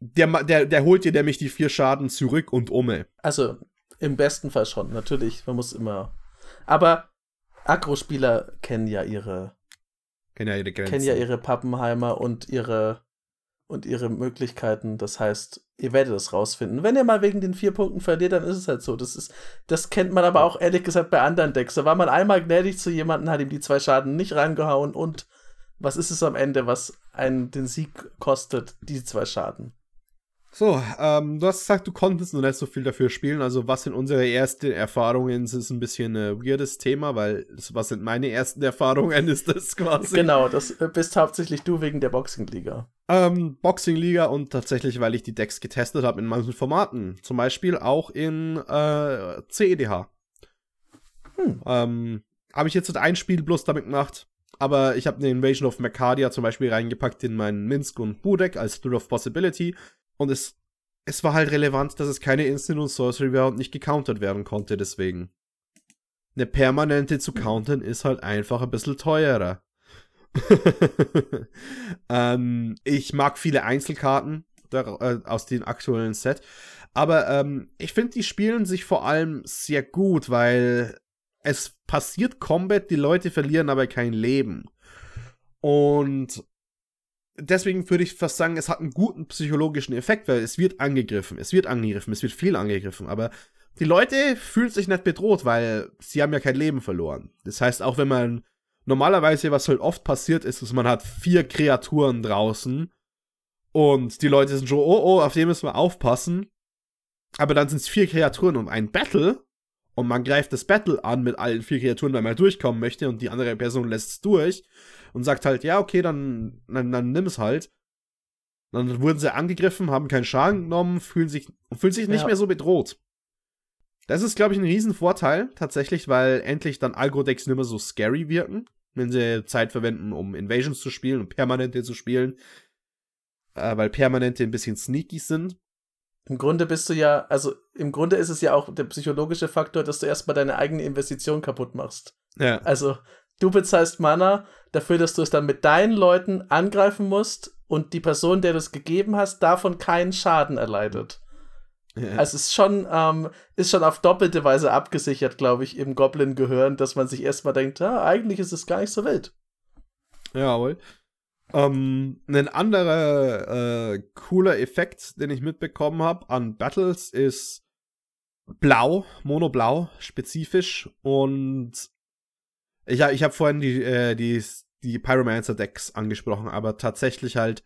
der, der, der holt dir nämlich die vier Schaden zurück und umme. Also, im besten Fall schon, natürlich. Man muss immer. Aber Agro-Spieler kennen ja ihre. Kennen ja ihre Grenzen. Kennen ja ihre Pappenheimer und ihre und ihre Möglichkeiten. Das heißt, ihr werdet das rausfinden. Wenn ihr mal wegen den vier Punkten verliert, dann ist es halt so. Das, ist, das kennt man aber auch ehrlich gesagt bei anderen Decks. Da war man einmal gnädig zu jemandem, hat ihm die zwei Schaden nicht reingehauen und was ist es am Ende, was einen den Sieg kostet? Diese zwei Schaden. So, ähm, du hast gesagt, du konntest noch nicht so viel dafür spielen. Also, was sind unsere ersten Erfahrungen? Das ist ein bisschen ein weirdes Thema, weil das, was sind meine ersten Erfahrungen, ist das quasi. Genau, das bist hauptsächlich du wegen der Boxing-Liga. Ähm, Boxing-Liga und tatsächlich, weil ich die Decks getestet habe in manchen Formaten. Zum Beispiel auch in äh, CEDH. Hm. Ähm, habe ich jetzt ein Spiel bloß damit gemacht. Aber ich habe eine Invasion of Mercadia zum Beispiel reingepackt in meinen Minsk und Budek als Spirit of Possibility und es, es war halt relevant, dass es keine Instant und Sorcery war und nicht gecountert werden konnte, deswegen. Eine permanente zu countern ist halt einfach ein bisschen teurer. ähm, ich mag viele Einzelkarten der, äh, aus dem aktuellen Set. Aber ähm, ich finde, die spielen sich vor allem sehr gut, weil es passiert Combat, die Leute verlieren aber kein Leben. Und deswegen würde ich fast sagen, es hat einen guten psychologischen Effekt, weil es wird angegriffen, es wird angegriffen, es wird viel angegriffen, aber die Leute fühlen sich nicht bedroht, weil sie haben ja kein Leben verloren. Das heißt, auch wenn man normalerweise, was halt oft passiert ist, dass man hat vier Kreaturen draußen und die Leute sind schon, oh, oh, auf den müssen wir aufpassen. Aber dann sind es vier Kreaturen und ein Battle und man greift das Battle an mit allen vier Kreaturen, weil man durchkommen möchte und die andere Person lässt es durch und sagt halt, ja, okay, dann, dann, dann nimm es halt. Dann wurden sie angegriffen, haben keinen Schaden genommen, fühlen sich, fühlen sich nicht ja. mehr so bedroht. Das ist, glaube ich, ein Riesenvorteil, tatsächlich, weil endlich dann Agro-Decks nicht mehr so scary wirken, wenn sie Zeit verwenden, um Invasions zu spielen und Permanente zu spielen. Äh, weil Permanente ein bisschen sneaky sind. Im Grunde bist du ja, also im Grunde ist es ja auch der psychologische Faktor, dass du erstmal deine eigene Investition kaputt machst. Ja. Also du bezahlst Mana dafür, dass du es dann mit deinen Leuten angreifen musst und die Person, der du es gegeben hast, davon keinen Schaden erleidet. Ja. Also es ist schon, ähm, ist schon auf doppelte Weise abgesichert, glaube ich, im Goblin-Gehören, dass man sich erstmal denkt, ja, eigentlich ist es gar nicht so wild. Jawohl. Ähm, ein anderer äh, cooler Effekt, den ich mitbekommen habe an Battles, ist blau, monoblau spezifisch und ich, ich habe vorhin die, äh, die, die Pyromancer-Decks angesprochen, aber tatsächlich halt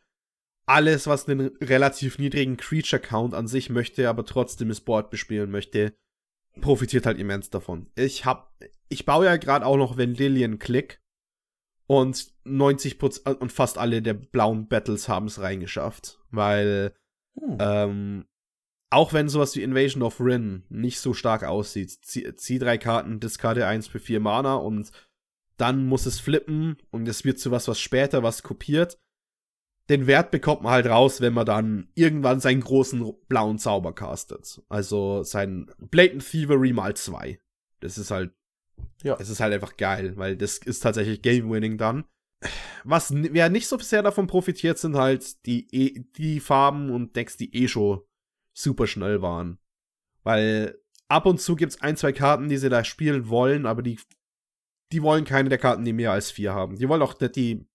alles, was einen relativ niedrigen Creature-Count an sich möchte, aber trotzdem das Board bespielen möchte, profitiert halt immens davon. Ich hab, ich baue ja gerade auch noch Vendilion Click und 90% und fast alle der blauen Battles haben es reingeschafft, weil hm. ähm, auch wenn sowas wie Invasion of Rin nicht so stark aussieht, zieh, zieh drei Karten, discarde 1 für 4 Mana und dann muss es flippen und es wird zu was, was später was kopiert. Den Wert bekommt man halt raus, wenn man dann irgendwann seinen großen blauen Zauber castet. Also sein Blatant Thievery mal zwei. Das ist halt, ja, es ist halt einfach geil, weil das ist tatsächlich Game-Winning dann. Was, wer nicht so sehr davon profitiert, sind halt die, e die Farben und Decks, die eh schon super schnell waren. Weil ab und zu gibt's ein, zwei Karten, die sie da spielen wollen, aber die die wollen keine der Karten, die mehr als vier haben. Die wollen auch nicht die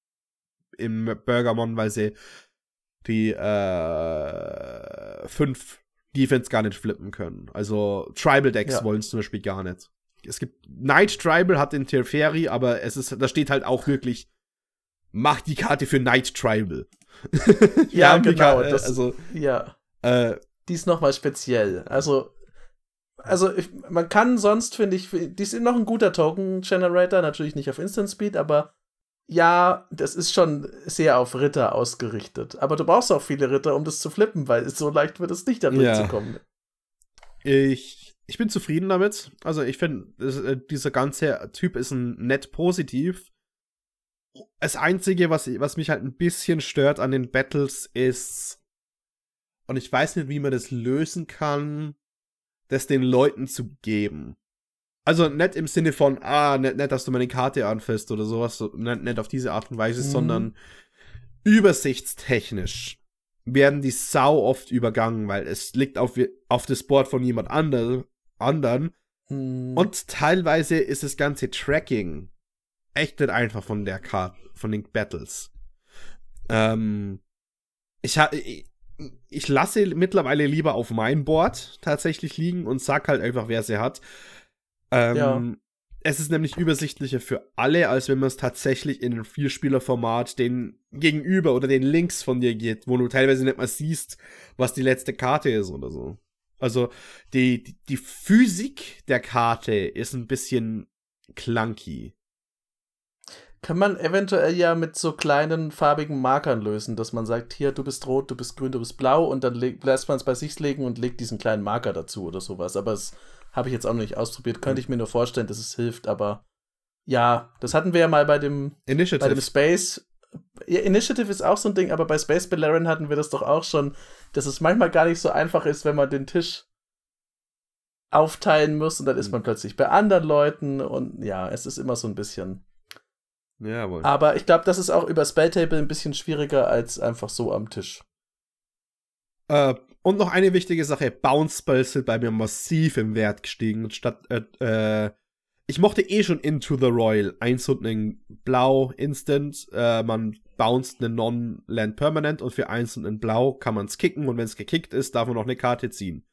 im Burgermon, weil sie die äh, fünf Defense gar nicht flippen können. Also Tribal Decks ja. wollen es zum Beispiel gar nicht. Es gibt Night Tribal hat den Teferi, aber es ist, da steht halt auch wirklich, mach die Karte für Night Tribal. ja, genau. das, also, ja. Äh, die ist nochmal speziell. Also also ich, man kann sonst, finde ich, die ist noch ein guter Token-Generator, natürlich nicht auf Instant Speed, aber ja, das ist schon sehr auf Ritter ausgerichtet. Aber du brauchst auch viele Ritter, um das zu flippen, weil so leicht wird es nicht, da durchzukommen. Ja. Ich, ich bin zufrieden damit. Also ich finde, äh, dieser ganze Typ ist ein nett positiv. das Einzige, was, was mich halt ein bisschen stört an den Battles ist, und ich weiß nicht, wie man das lösen kann, das den Leuten zu geben. Also nicht im Sinne von, ah, nicht, nicht dass du meine Karte anfasst oder sowas, nicht, nicht auf diese Art und Weise, mhm. sondern übersichtstechnisch werden die sau oft übergangen, weil es liegt auf, auf das Board von jemand andere, anderen. Mhm. Und teilweise ist das ganze Tracking echt nicht einfach von der Karte, von den Battles. Ähm, ich, ha, ich, ich lasse mittlerweile lieber auf mein Board tatsächlich liegen und sag halt einfach, wer sie hat. Ähm, ja. Es ist nämlich übersichtlicher für alle, als wenn man es tatsächlich in einem Vierspieler-Format den gegenüber oder den links von dir geht, wo du teilweise nicht mal siehst, was die letzte Karte ist oder so. Also die, die, die Physik der Karte ist ein bisschen clunky kann man eventuell ja mit so kleinen farbigen Markern lösen, dass man sagt, hier, du bist rot, du bist grün, du bist blau und dann lässt man es bei sich legen und legt diesen kleinen Marker dazu oder sowas. Aber das habe ich jetzt auch noch nicht ausprobiert. Könnte ich mir nur vorstellen, dass es hilft, aber ja, das hatten wir ja mal bei dem, Initiative. Bei dem Space. Ja, Initiative ist auch so ein Ding, aber bei Space Balerion hatten wir das doch auch schon, dass es manchmal gar nicht so einfach ist, wenn man den Tisch aufteilen muss und dann ist hm. man plötzlich bei anderen Leuten und ja, es ist immer so ein bisschen Jawohl. Aber ich glaube, das ist auch über Spelltable ein bisschen schwieriger als einfach so am Tisch. Äh, und noch eine wichtige Sache: Bounce Spells sind bei mir massiv im Wert gestiegen. Statt, äh, äh, ich mochte eh schon Into the Royal. Eins und ein Blau Instant. Äh, man bounced einen Non-Land Permanent und für eins und ein Blau kann man es kicken und wenn es gekickt ist, darf man noch eine Karte ziehen.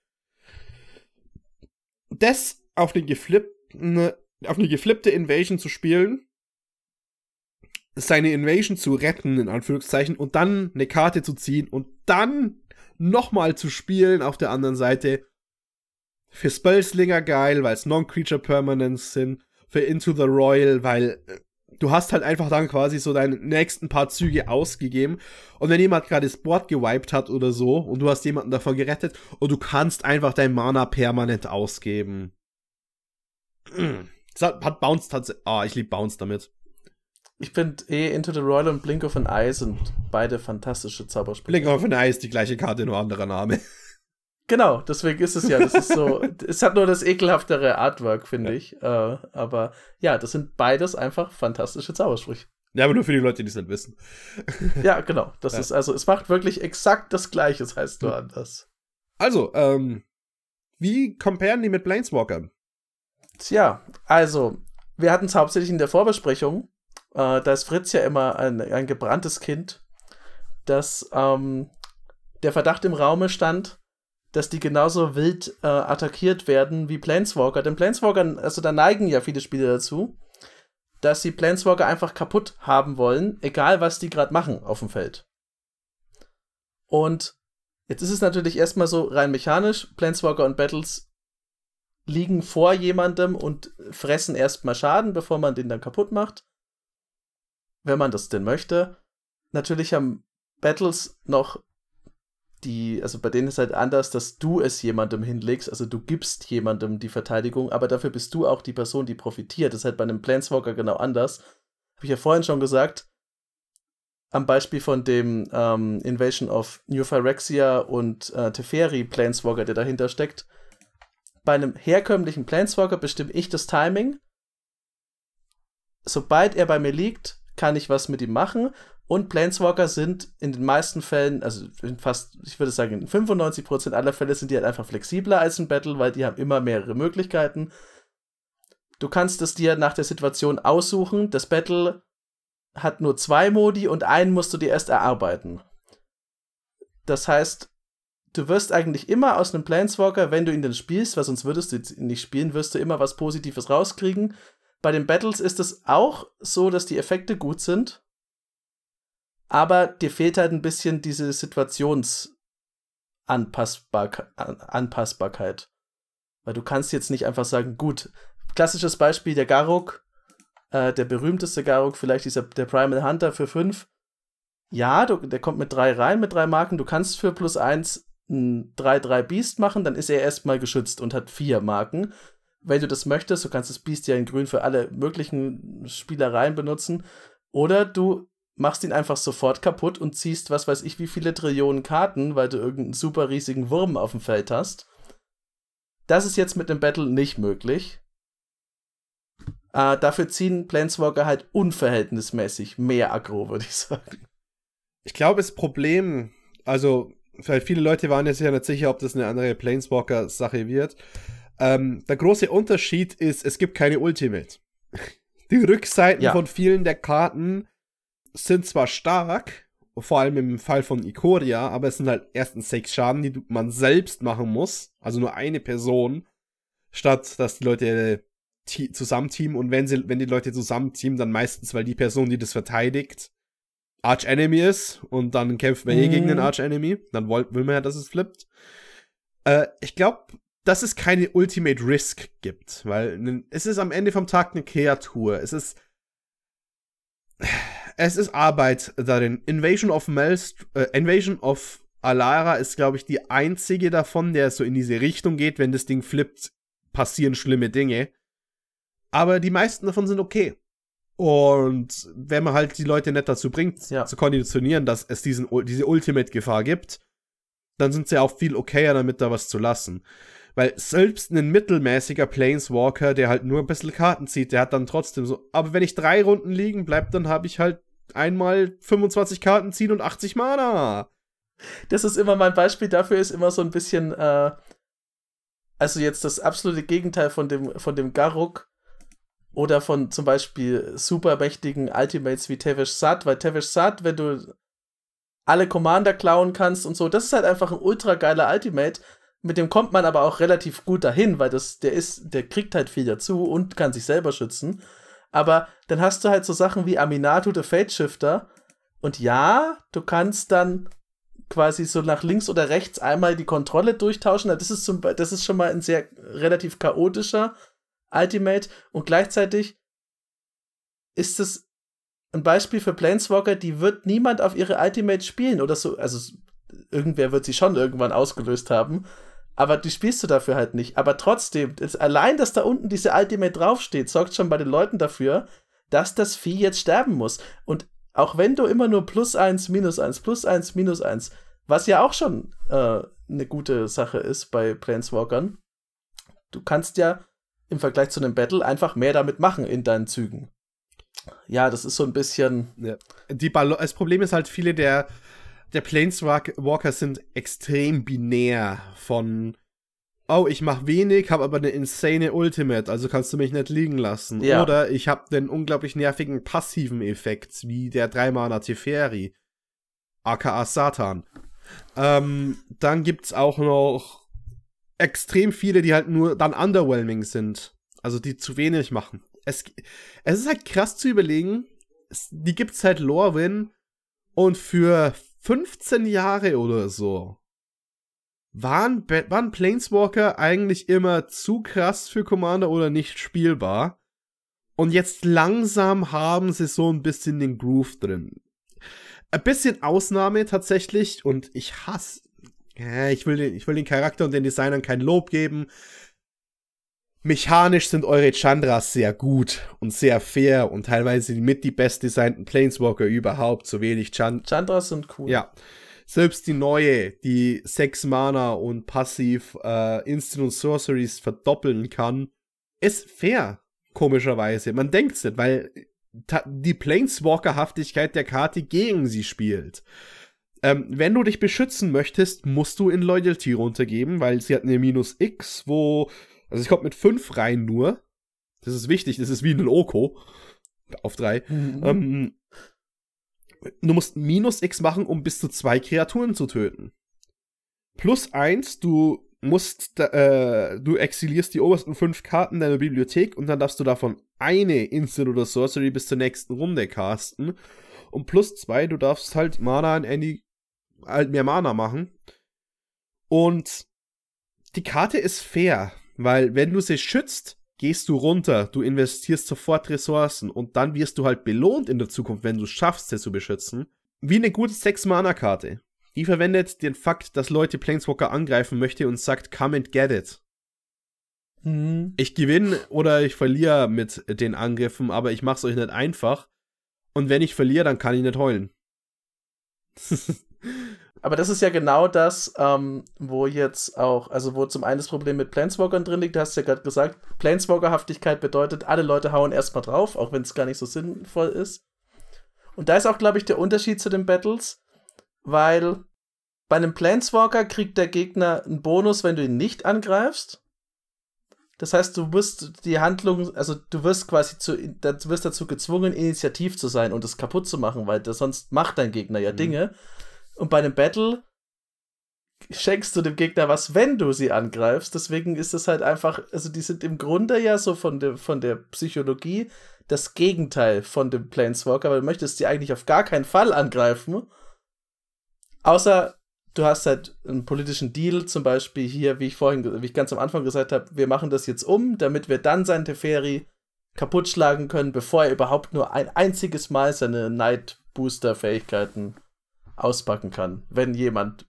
Das auf den geflippten, auf eine geflippte Invasion zu spielen, seine Invasion zu retten, in Anführungszeichen, und dann eine Karte zu ziehen und dann nochmal zu spielen auf der anderen Seite. Für Spellslinger geil, weil es Non-Creature Permanents sind. Für Into the Royal, weil äh, du hast halt einfach dann quasi so deine nächsten paar Züge ausgegeben. Und wenn jemand gerade das Board gewiped hat oder so und du hast jemanden davon gerettet und du kannst einfach dein Mana permanent ausgeben. Das hat Bounce tatsächlich. Ah, oh, ich liebe Bounce damit. Ich finde eh Into the Royal und Blink of an Eye sind beide fantastische Zaubersprüche. Blink of an Eye ist die gleiche Karte, nur anderer Name. Genau, deswegen ist es ja. Das ist so. es hat nur das ekelhaftere Artwork, finde ja. ich. Äh, aber ja, das sind beides einfach fantastische Zaubersprüche. Ja, aber nur für die Leute, die es nicht wissen. ja, genau. Das ja. ist also, es macht wirklich exakt das Gleiche, es heißt nur anders. Also, ähm, wie comparen die mit Planeswalkern? Tja, also, wir hatten es hauptsächlich in der Vorbesprechung äh, da ist Fritz ja immer ein, ein gebranntes Kind, dass ähm, der Verdacht im Raume stand, dass die genauso wild äh, attackiert werden wie Planeswalker. Denn Planeswalker, also da neigen ja viele Spieler dazu, dass sie Planeswalker einfach kaputt haben wollen, egal was die gerade machen auf dem Feld. Und jetzt ist es natürlich erstmal so rein mechanisch, Planeswalker und Battles liegen vor jemandem und fressen erstmal Schaden, bevor man den dann kaputt macht wenn man das denn möchte. Natürlich haben Battles noch die, also bei denen ist halt anders, dass du es jemandem hinlegst, also du gibst jemandem die Verteidigung, aber dafür bist du auch die Person, die profitiert. Das ist halt bei einem Planeswalker genau anders. Habe ich ja vorhin schon gesagt, am Beispiel von dem ähm, Invasion of New Phyrexia und äh, Teferi Planeswalker, der dahinter steckt. Bei einem herkömmlichen Planeswalker bestimme ich das Timing. Sobald er bei mir liegt, kann ich was mit ihm machen. Und Planeswalker sind in den meisten Fällen, also in fast, ich würde sagen, in 95% aller Fälle sind die halt einfach flexibler als ein Battle, weil die haben immer mehrere Möglichkeiten. Du kannst es dir nach der Situation aussuchen. Das Battle hat nur zwei Modi und einen musst du dir erst erarbeiten. Das heißt, du wirst eigentlich immer aus einem Planeswalker, wenn du ihn dann spielst, weil sonst würdest du ihn nicht spielen, wirst du immer was Positives rauskriegen. Bei den Battles ist es auch so, dass die Effekte gut sind, aber dir fehlt halt ein bisschen diese Situationsanpassbarkeit. Weil du kannst jetzt nicht einfach sagen, gut, klassisches Beispiel der Garuk, äh, der berühmteste Garuk, vielleicht dieser der Primal Hunter für 5. Ja, du, der kommt mit 3 rein, mit 3 Marken. Du kannst für plus 1 ein 3-3 Beast machen, dann ist er erstmal geschützt und hat 4 Marken wenn du das möchtest, du kannst das Biest ja in grün für alle möglichen Spielereien benutzen. Oder du machst ihn einfach sofort kaputt und ziehst, was weiß ich, wie viele Trillionen Karten, weil du irgendeinen super riesigen Wurm auf dem Feld hast. Das ist jetzt mit dem Battle nicht möglich. Äh, dafür ziehen Planeswalker halt unverhältnismäßig mehr Aggro, würde ich sagen. Ich glaube, das Problem, also, weil viele Leute waren jetzt ja nicht sicher, ob das eine andere Planeswalker-Sache wird. Ähm, der große Unterschied ist, es gibt keine Ultimate. Die Rückseiten ja. von vielen der Karten sind zwar stark, vor allem im Fall von Ikoria, aber es sind halt erstens sechs Schaden, die man selbst machen muss, also nur eine Person, statt dass die Leute zusammenteamen und wenn sie, wenn die Leute zusammenteamen, dann meistens, weil die Person, die das verteidigt, Arch Enemy ist und dann kämpft man mhm. eh gegen den mhm. Arch Enemy, dann will, will man ja, dass es flippt. Äh, ich glaube, dass es keine Ultimate Risk gibt, weil es ist am Ende vom Tag eine Kreatur. Es ist es ist Arbeit darin. Invasion of Melst äh, Invasion of Alara ist, glaube ich, die einzige davon, der so in diese Richtung geht. Wenn das Ding flippt, passieren schlimme Dinge. Aber die meisten davon sind okay. Und wenn man halt die Leute nicht dazu bringt, ja. zu konditionieren, dass es diesen, diese Ultimate-Gefahr gibt, dann sind sie auch viel okayer damit, da was zu lassen. Weil selbst ein mittelmäßiger Planeswalker, der halt nur ein bisschen Karten zieht, der hat dann trotzdem so, aber wenn ich drei Runden liegen bleib, dann habe ich halt einmal 25 Karten ziehen und 80 Mana. Das ist immer mein Beispiel dafür, ist immer so ein bisschen, äh, also jetzt das absolute Gegenteil von dem, von dem Garuk oder von zum Beispiel supermächtigen Ultimates wie Tevesh Sat, weil Tevesh Sat, wenn du alle Commander klauen kannst und so, das ist halt einfach ein ultra geiler Ultimate. Mit dem kommt man aber auch relativ gut dahin, weil das, der ist, der kriegt halt viel dazu und kann sich selber schützen. Aber dann hast du halt so Sachen wie Aminato, the Fate Shifter. Und ja, du kannst dann quasi so nach links oder rechts einmal die Kontrolle durchtauschen. Das ist, zum, das ist schon mal ein sehr relativ chaotischer Ultimate. Und gleichzeitig ist es ein Beispiel für Planeswalker, die wird niemand auf ihre Ultimate spielen oder so. Also irgendwer wird sie schon irgendwann ausgelöst haben aber die spielst du dafür halt nicht. Aber trotzdem, das, allein, dass da unten diese Ultimate draufsteht, sorgt schon bei den Leuten dafür, dass das Vieh jetzt sterben muss. Und auch wenn du immer nur plus eins, minus eins, plus eins, minus eins, was ja auch schon äh, eine gute Sache ist bei Planeswalkern, du kannst ja im Vergleich zu einem Battle einfach mehr damit machen in deinen Zügen. Ja, das ist so ein bisschen. Ja. Die das Problem ist halt, viele der der Planeswalker sind extrem binär von oh, ich mach wenig, habe aber eine insane Ultimate, also kannst du mich nicht liegen lassen. Ja. Oder ich habe den unglaublich nervigen passiven Effekt, wie der 3-Mana Teferi, aka Satan. Ähm, dann gibt's auch noch extrem viele, die halt nur dann underwhelming sind. Also die zu wenig machen. Es, es ist halt krass zu überlegen. Die gibt's halt Lorwyn und für 15 Jahre oder so waren, waren Planeswalker eigentlich immer zu krass für Commander oder nicht spielbar. Und jetzt langsam haben sie so ein bisschen den Groove drin. Ein bisschen Ausnahme tatsächlich und ich hasse, ich will den, ich will den Charakter und den Designern kein Lob geben, Mechanisch sind eure Chandras sehr gut und sehr fair und teilweise mit die bestdesignten Planeswalker überhaupt, so wenig Chand Chandras sind cool. Ja. Selbst die neue, die sechs Mana und passiv äh, Instant und Sorceries verdoppeln kann, ist fair, komischerweise. Man denkt's nicht, weil die Planeswalker-Haftigkeit der Karte gegen sie spielt. Ähm, wenn du dich beschützen möchtest, musst du in Loyalty runtergeben, weil sie hat eine Minus X, wo also ich komme mit fünf rein nur. Das ist wichtig, das ist wie ein Oko. Auf drei. Mhm. Ähm, du musst minus X machen, um bis zu zwei Kreaturen zu töten. Plus eins, du musst, äh, du exilierst die obersten fünf Karten deiner Bibliothek und dann darfst du davon eine Instant oder Sorcery bis zur nächsten Runde casten. Und plus zwei, du darfst halt Mana an Andy halt mehr Mana machen. Und die Karte ist fair. Weil wenn du sie schützt, gehst du runter, du investierst sofort Ressourcen und dann wirst du halt belohnt in der Zukunft, wenn du es schaffst, sie zu beschützen. Wie eine gute 6-Mana-Karte. Die verwendet den Fakt, dass Leute Planeswalker angreifen möchte und sagt, come and get it. Mhm. Ich gewinne oder ich verliere mit den Angriffen, aber ich mach's euch nicht einfach. Und wenn ich verliere, dann kann ich nicht heulen. Aber das ist ja genau das, ähm, wo jetzt auch, also wo zum einen das Problem mit Planeswalkern drin liegt, du hast ja gerade gesagt, Planeswalker-Haftigkeit bedeutet, alle Leute hauen erstmal drauf, auch wenn es gar nicht so sinnvoll ist. Und da ist auch, glaube ich, der Unterschied zu den Battles, weil bei einem Planeswalker kriegt der Gegner einen Bonus, wenn du ihn nicht angreifst. Das heißt, du wirst die Handlung, also du wirst quasi zu, du wirst dazu gezwungen, initiativ zu sein und es kaputt zu machen, weil das, sonst macht dein Gegner ja mhm. Dinge. Und bei einem Battle schenkst du dem Gegner was, wenn du sie angreifst. Deswegen ist es halt einfach, also die sind im Grunde ja so von der, von der Psychologie das Gegenteil von dem Planeswalker, weil du möchtest sie eigentlich auf gar keinen Fall angreifen. Außer du hast halt einen politischen Deal, zum Beispiel hier, wie ich vorhin, wie ich ganz am Anfang gesagt habe, wir machen das jetzt um, damit wir dann seinen Teferi kaputt schlagen können, bevor er überhaupt nur ein einziges Mal seine Night Booster Fähigkeiten auspacken kann. Wenn jemand,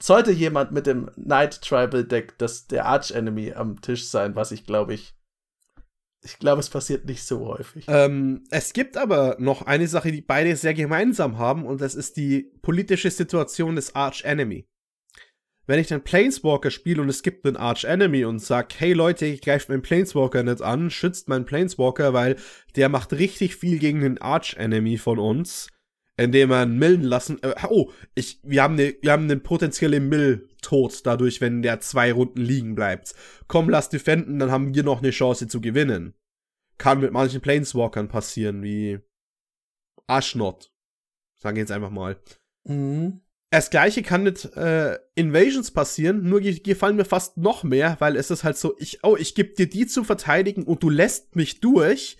sollte jemand mit dem Night Tribal Deck das der Arch Enemy am Tisch sein, was ich glaube ich ich glaube, es passiert nicht so häufig. Ähm, es gibt aber noch eine Sache, die beide sehr gemeinsam haben, und das ist die politische Situation des Arch Enemy. Wenn ich den Planeswalker spiele und es gibt einen Arch Enemy und sag, hey Leute, ich greife meinen Planeswalker nicht an, schützt meinen Planeswalker, weil der macht richtig viel gegen den Arch Enemy von uns, indem einen Millen lassen. Äh, oh, ich, wir haben ne, wir haben einen potenziellen Mill tot dadurch, wenn der zwei Runden liegen bleibt. Komm, lass defenden, dann haben wir noch eine Chance zu gewinnen. Kann mit manchen Planeswalkern passieren, wie Ashnot. Sagen wir jetzt einfach mal. Mhm. Das gleiche kann mit äh, Invasions passieren, nur gefallen mir fast noch mehr, weil es ist halt so, ich, oh, ich gebe dir die zu verteidigen und du lässt mich durch.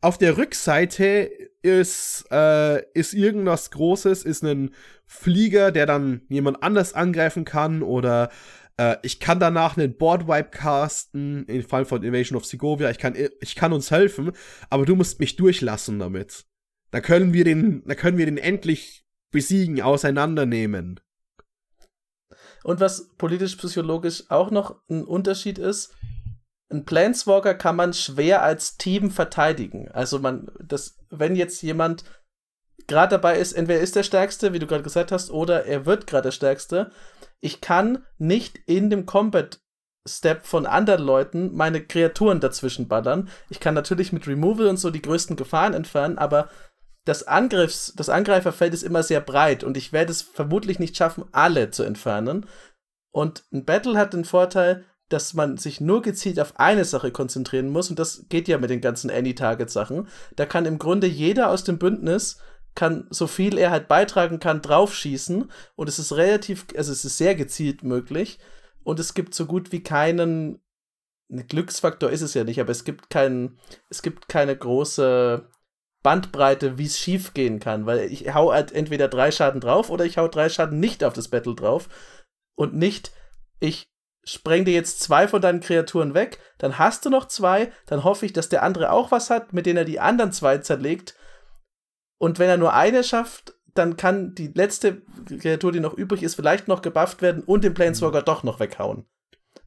Auf der Rückseite ist, äh, ist irgendwas Großes, ist ein Flieger, der dann jemand anders angreifen kann oder äh, ich kann danach einen Boardwipe casten, im Fall von Invasion of Segovia, ich kann, ich kann uns helfen, aber du musst mich durchlassen damit. Da können wir den, da können wir den endlich besiegen, auseinandernehmen. Und was politisch-psychologisch auch noch ein Unterschied ist, ein Planeswalker kann man schwer als Team verteidigen. Also man, das, wenn jetzt jemand gerade dabei ist, entweder ist der Stärkste, wie du gerade gesagt hast, oder er wird gerade der Stärkste. Ich kann nicht in dem Combat Step von anderen Leuten meine Kreaturen dazwischen ballern. Ich kann natürlich mit Removal und so die größten Gefahren entfernen, aber das Angriffs, das Angreiferfeld ist immer sehr breit und ich werde es vermutlich nicht schaffen, alle zu entfernen. Und ein Battle hat den Vorteil, dass man sich nur gezielt auf eine Sache konzentrieren muss und das geht ja mit den ganzen Any-Target-Sachen. Da kann im Grunde jeder aus dem Bündnis kann so viel er halt beitragen kann draufschießen und es ist relativ, also es ist sehr gezielt möglich und es gibt so gut wie keinen ein Glücksfaktor ist es ja nicht, aber es gibt keinen, es gibt keine große Bandbreite, wie es schief gehen kann, weil ich hau halt entweder drei Schaden drauf oder ich hau drei Schaden nicht auf das Battle drauf und nicht, ich spreng dir jetzt zwei von deinen Kreaturen weg, dann hast du noch zwei, dann hoffe ich, dass der andere auch was hat, mit denen er die anderen zwei zerlegt. Und wenn er nur eine schafft, dann kann die letzte Kreatur, die noch übrig ist, vielleicht noch gebufft werden und den Planeswalker doch noch weghauen.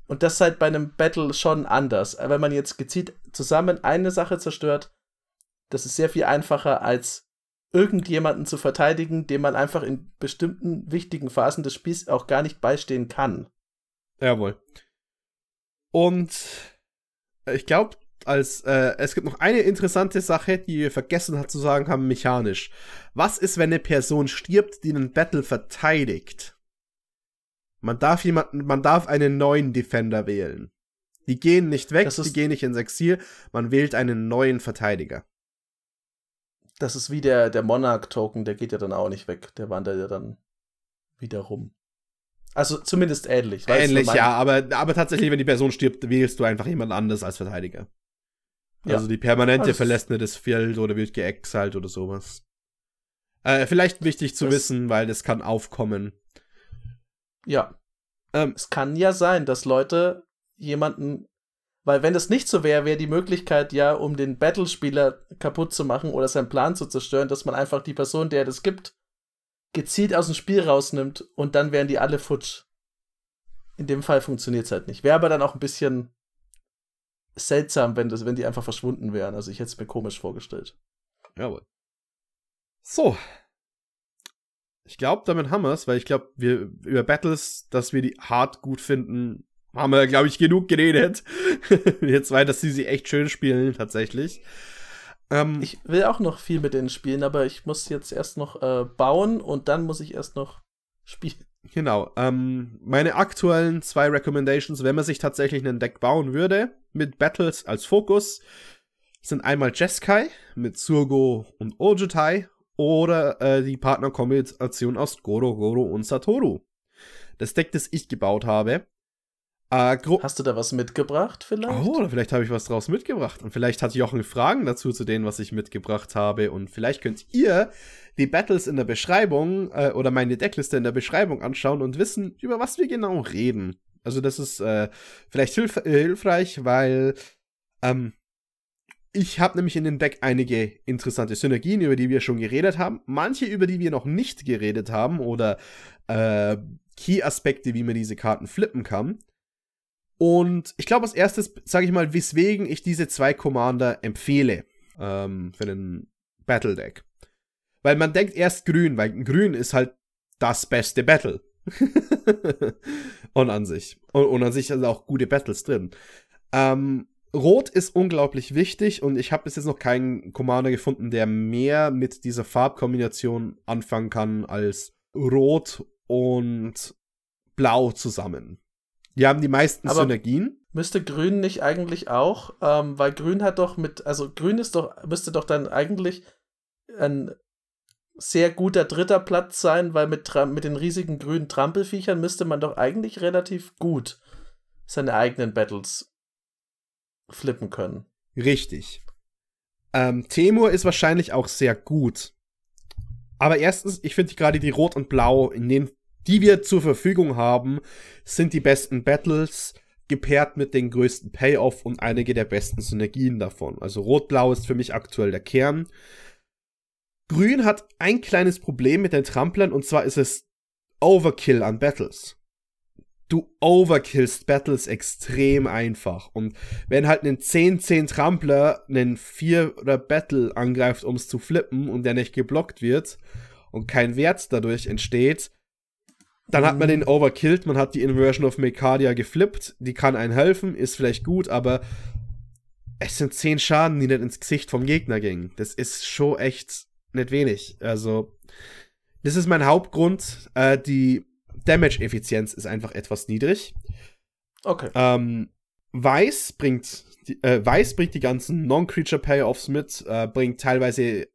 Und das ist halt bei einem Battle schon anders. Wenn man jetzt gezielt zusammen eine Sache zerstört, das ist sehr viel einfacher, als irgendjemanden zu verteidigen, dem man einfach in bestimmten wichtigen Phasen des Spiels auch gar nicht beistehen kann. Jawohl. Und äh, ich glaube, als äh, es gibt noch eine interessante Sache, die wir vergessen hat zu sagen haben, mechanisch. Was ist, wenn eine Person stirbt, die einen Battle verteidigt? Man darf jemanden, man darf einen neuen Defender wählen. Die gehen nicht weg, die gehen nicht ins Exil, man wählt einen neuen Verteidiger. Das ist wie der, der Monarch-Token, der geht ja dann auch nicht weg, der wandert ja dann wieder rum. Also zumindest ähnlich. Ähnlich, ja, aber, aber tatsächlich, wenn die Person stirbt, wählst du einfach jemand anderes als Verteidiger. Ja. Also die Permanente also verlässt nicht das Feld oder wird geexalt oder sowas. Äh, vielleicht wichtig zu wissen, weil das kann aufkommen. Ja. Ähm, es kann ja sein, dass Leute jemanden, weil wenn das nicht so wäre, wäre die Möglichkeit ja, um den Battlespieler kaputt zu machen oder seinen Plan zu zerstören, dass man einfach die Person, der das gibt, gezielt aus dem Spiel rausnimmt und dann wären die alle futsch. In dem Fall funktioniert es halt nicht. Wäre aber dann auch ein bisschen seltsam, wenn, das, wenn die einfach verschwunden wären. Also ich hätte es mir komisch vorgestellt. Jawohl. So. Ich glaube, damit haben wir es, weil ich glaube, wir über Battles, dass wir die hart gut finden, haben wir, glaube ich, genug geredet. Jetzt weiter, dass sie sie echt schön spielen, tatsächlich. Ähm, ich will auch noch viel mit denen spielen, aber ich muss jetzt erst noch äh, bauen und dann muss ich erst noch spielen. Genau. Ähm, meine aktuellen zwei Recommendations, wenn man sich tatsächlich einen Deck bauen würde, mit Battles als Fokus, sind einmal Jeskai mit Surgo und Ojutai oder äh, die Partnerkombination aus Goro, Goro und Satoru. Das Deck, das ich gebaut habe. Äh, Hast du da was mitgebracht vielleicht? Oh, oder vielleicht habe ich was draus mitgebracht. Und vielleicht hat Jochen Fragen dazu zu denen, was ich mitgebracht habe. Und vielleicht könnt ihr die Battles in der Beschreibung äh, oder meine Deckliste in der Beschreibung anschauen und wissen, über was wir genau reden. Also das ist äh, vielleicht hilf hilfreich, weil ähm, ich habe nämlich in dem Deck einige interessante Synergien, über die wir schon geredet haben. Manche, über die wir noch nicht geredet haben oder äh, Key-Aspekte, wie man diese Karten flippen kann. Und ich glaube, als erstes sage ich mal, weswegen ich diese zwei Commander empfehle ähm, für den Battle Deck. Weil man denkt erst grün, weil grün ist halt das beste Battle. und an sich. Und, und, an sich sind auch gute Battles drin. Ähm, Rot ist unglaublich wichtig und ich habe bis jetzt noch keinen Commander gefunden, der mehr mit dieser Farbkombination anfangen kann als Rot und Blau zusammen. Die haben die meisten Aber Synergien. Müsste Grün nicht eigentlich auch, ähm, weil Grün hat doch mit, also Grün ist doch, müsste doch dann eigentlich ein sehr guter dritter Platz sein, weil mit, mit den riesigen grünen Trampelviechern müsste man doch eigentlich relativ gut seine eigenen Battles flippen können. Richtig. Ähm, Temur ist wahrscheinlich auch sehr gut. Aber erstens, ich finde gerade die Rot und Blau, in denen, die wir zur Verfügung haben, sind die besten Battles, gepaart mit den größten Payoff und einige der besten Synergien davon. Also Rot-Blau ist für mich aktuell der Kern. Grün hat ein kleines Problem mit den Tramplern und zwar ist es Overkill an Battles du overkillst Battles extrem einfach. Und wenn halt ein 10-10 Trampler einen 4 oder Battle angreift, um es zu flippen und der nicht geblockt wird und kein Wert dadurch entsteht, dann hat man den overkillt, man hat die Inversion of Mekadia geflippt, die kann einen helfen, ist vielleicht gut, aber es sind 10 Schaden, die nicht ins Gesicht vom Gegner gingen. Das ist schon echt nicht wenig. Also, das ist mein Hauptgrund. Äh, die Damage-Effizienz ist einfach etwas niedrig. Okay. Ähm, Weiß bringt die, äh, Weiß bringt die ganzen Non-Creature Payoffs mit, äh, bringt teilweise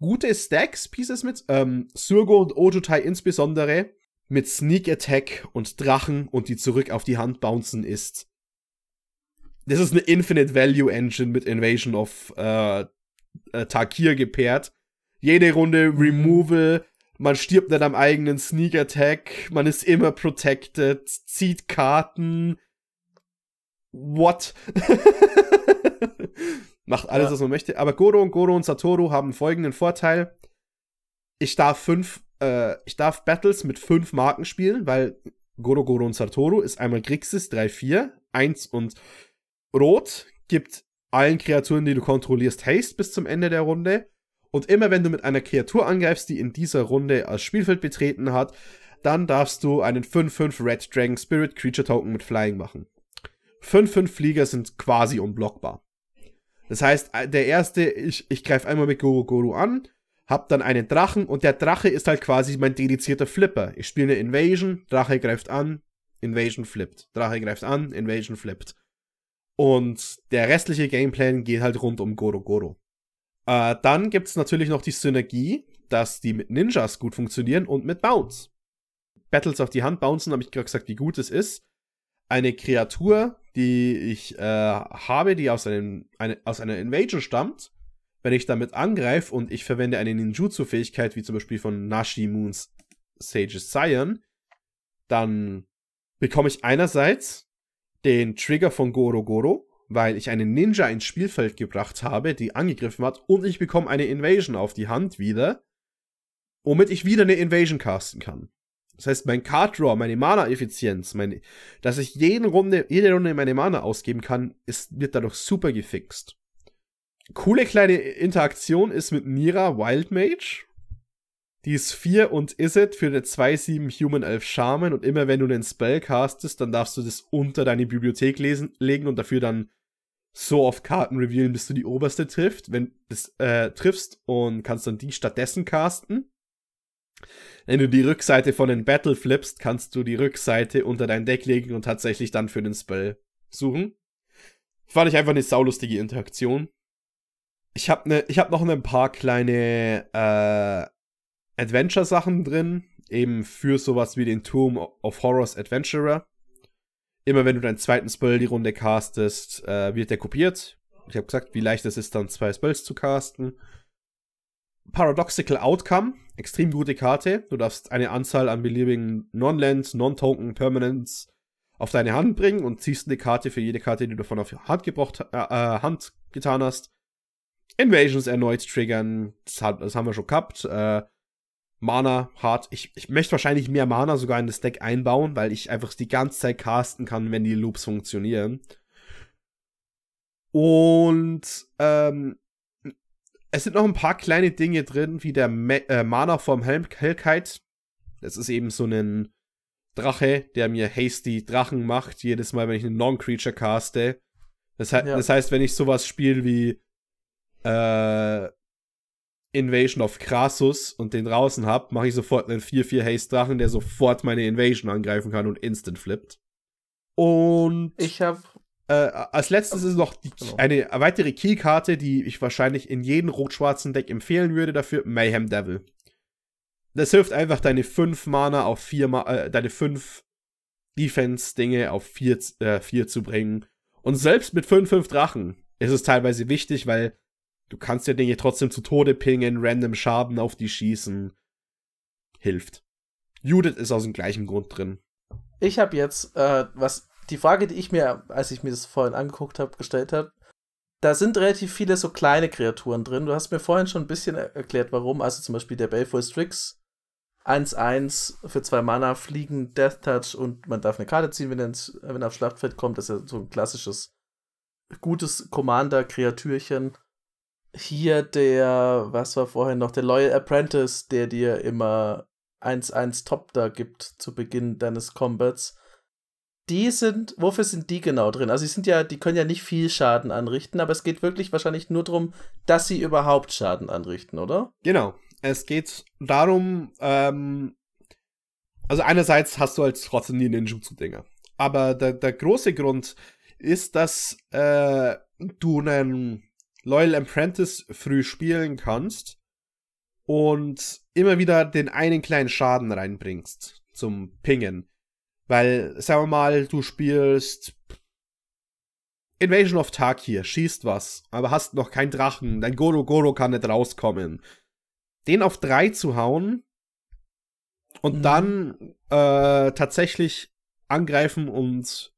gute Stacks-Pieces mit. Ähm, Surgo und Ojutai insbesondere mit Sneak Attack und Drachen und die zurück auf die Hand bouncen ist. Das ist eine Infinite Value Engine mit Invasion of äh, äh, Takir gepaart. Jede Runde Removal, man stirbt nicht am eigenen Sneak Attack, man ist immer protected, zieht Karten. What? Macht alles, ja. was man möchte. Aber Goro und Goro und Satoru haben folgenden Vorteil. Ich darf fünf, äh, ich darf Battles mit fünf Marken spielen, weil Goro, Goro und Satoru ist einmal Grixis 3-4, 1 und Rot gibt allen Kreaturen, die du kontrollierst, Haste bis zum Ende der Runde. Und immer wenn du mit einer Kreatur angreifst, die in dieser Runde als Spielfeld betreten hat, dann darfst du einen 5-5 Red Dragon Spirit Creature Token mit Flying machen. 5-5 Flieger sind quasi unblockbar. Das heißt, äh, der erste, ich, ich greife einmal mit Goro Goro an, hab dann einen Drachen und der Drache ist halt quasi mein dedizierter Flipper. Ich spiele eine Invasion, Drache greift an, Invasion flippt. Drache greift an, Invasion flippt. Und der restliche Gameplan geht halt rund um Goro Goro. Äh, dann gibt es natürlich noch die Synergie, dass die mit Ninjas gut funktionieren und mit Bounce. Battles auf die Hand bouncen, habe ich gerade gesagt, wie gut es ist. Eine Kreatur, die ich äh, habe, die aus, einem, eine, aus einer Invasion stammt, wenn ich damit angreife und ich verwende eine Ninjutsu-Fähigkeit, wie zum Beispiel von Nashi Moons Sage's Scion, dann bekomme ich einerseits den Trigger von Goro Goro, weil ich einen Ninja ins Spielfeld gebracht habe, die angegriffen hat, und ich bekomme eine Invasion auf die Hand wieder, womit ich wieder eine Invasion casten kann. Das heißt, mein Card Draw, meine Mana-Effizienz, meine, dass ich jede Runde, jede Runde meine Mana ausgeben kann, ist, wird dadurch super gefixt. Coole kleine Interaktion ist mit Nira Wild Mage. Die ist 4 und Iset für eine 2-7 Human Elf Shaman und immer wenn du einen Spell castest, dann darfst du das unter deine Bibliothek lesen, legen und dafür dann so oft Karten revealen, bis du die oberste trifft, wenn das äh, triffst und kannst dann die stattdessen casten. Wenn du die Rückseite von den Battle flippst, kannst du die Rückseite unter dein Deck legen und tatsächlich dann für den Spell suchen. Fand ich einfach eine saulustige Interaktion. Ich habe ne, ich hab noch ein paar kleine äh, Adventure-Sachen drin, eben für sowas wie den Tomb of Horrors Adventurer. Immer wenn du deinen zweiten Spell die Runde castest, äh, wird der kopiert. Ich habe gesagt, wie leicht es ist, dann zwei Spells zu casten. Paradoxical Outcome, extrem gute Karte. Du darfst eine Anzahl an beliebigen Non-Land, Non-Token Permanents auf deine Hand bringen und ziehst eine Karte für jede Karte, die du davon auf Hand, gebraucht, äh, äh, Hand getan hast. Invasions erneut triggern, das, hat, das haben wir schon gehabt. Äh, Mana hart. Ich, ich möchte wahrscheinlich mehr Mana sogar in das Deck einbauen, weil ich einfach die ganze Zeit casten kann, wenn die Loops funktionieren. Und ähm, es sind noch ein paar kleine Dinge drin, wie der Me äh, Mana vom Helm Hellkite. Das ist eben so ein Drache, der mir Hasty Drachen macht, jedes Mal, wenn ich einen Non-Creature caste. Das, he ja. das heißt, wenn ich sowas spiele wie äh, Invasion of Krasus und den draußen hab, mache ich sofort einen 4-4 Haste Drachen, der sofort meine Invasion angreifen kann und instant flippt. Und ich habe äh, als letztes ist noch die, genau. eine weitere Key-Karte, die ich wahrscheinlich in jedem rot-schwarzen Deck empfehlen würde dafür, Mayhem Devil. Das hilft einfach, deine 5 Mana auf 4 äh, deine 5 Defense-Dinge auf 4 äh, vier zu bringen. Und selbst mit 5-5 Drachen ist es teilweise wichtig, weil Du kannst ja Dinge trotzdem zu Tode pingen, random Schaden auf die schießen. Hilft. Judith ist aus dem gleichen Grund drin. Ich habe jetzt, äh, was die Frage, die ich mir, als ich mir das vorhin angeguckt habe, gestellt habe, da sind relativ viele so kleine Kreaturen drin. Du hast mir vorhin schon ein bisschen erklärt, warum. Also zum Beispiel der Baleful Strix 1-1 für zwei Mana fliegen, Death Touch und man darf eine Karte ziehen, wenn er, wenn er aufs Schlachtfeld kommt. Das ist ja so ein klassisches, gutes Commander-Kreatürchen hier der, was war vorhin noch, der Loyal Apprentice, der dir immer 1-1 Top da gibt zu Beginn deines Combats. Die sind, wofür sind die genau drin? Also, die sind ja, die können ja nicht viel Schaden anrichten, aber es geht wirklich wahrscheinlich nur darum, dass sie überhaupt Schaden anrichten, oder? Genau. Es geht darum, ähm, also einerseits hast du halt trotzdem die Ninjutsu-Dinger. Aber der, der große Grund ist, dass äh, du einen Loyal Apprentice früh spielen kannst und immer wieder den einen kleinen Schaden reinbringst zum Pingen. Weil, sagen wir mal, du spielst Invasion of Tarkir, schießt was, aber hast noch keinen Drachen, dein Goro Goro kann nicht rauskommen. Den auf drei zu hauen und mhm. dann äh, tatsächlich angreifen und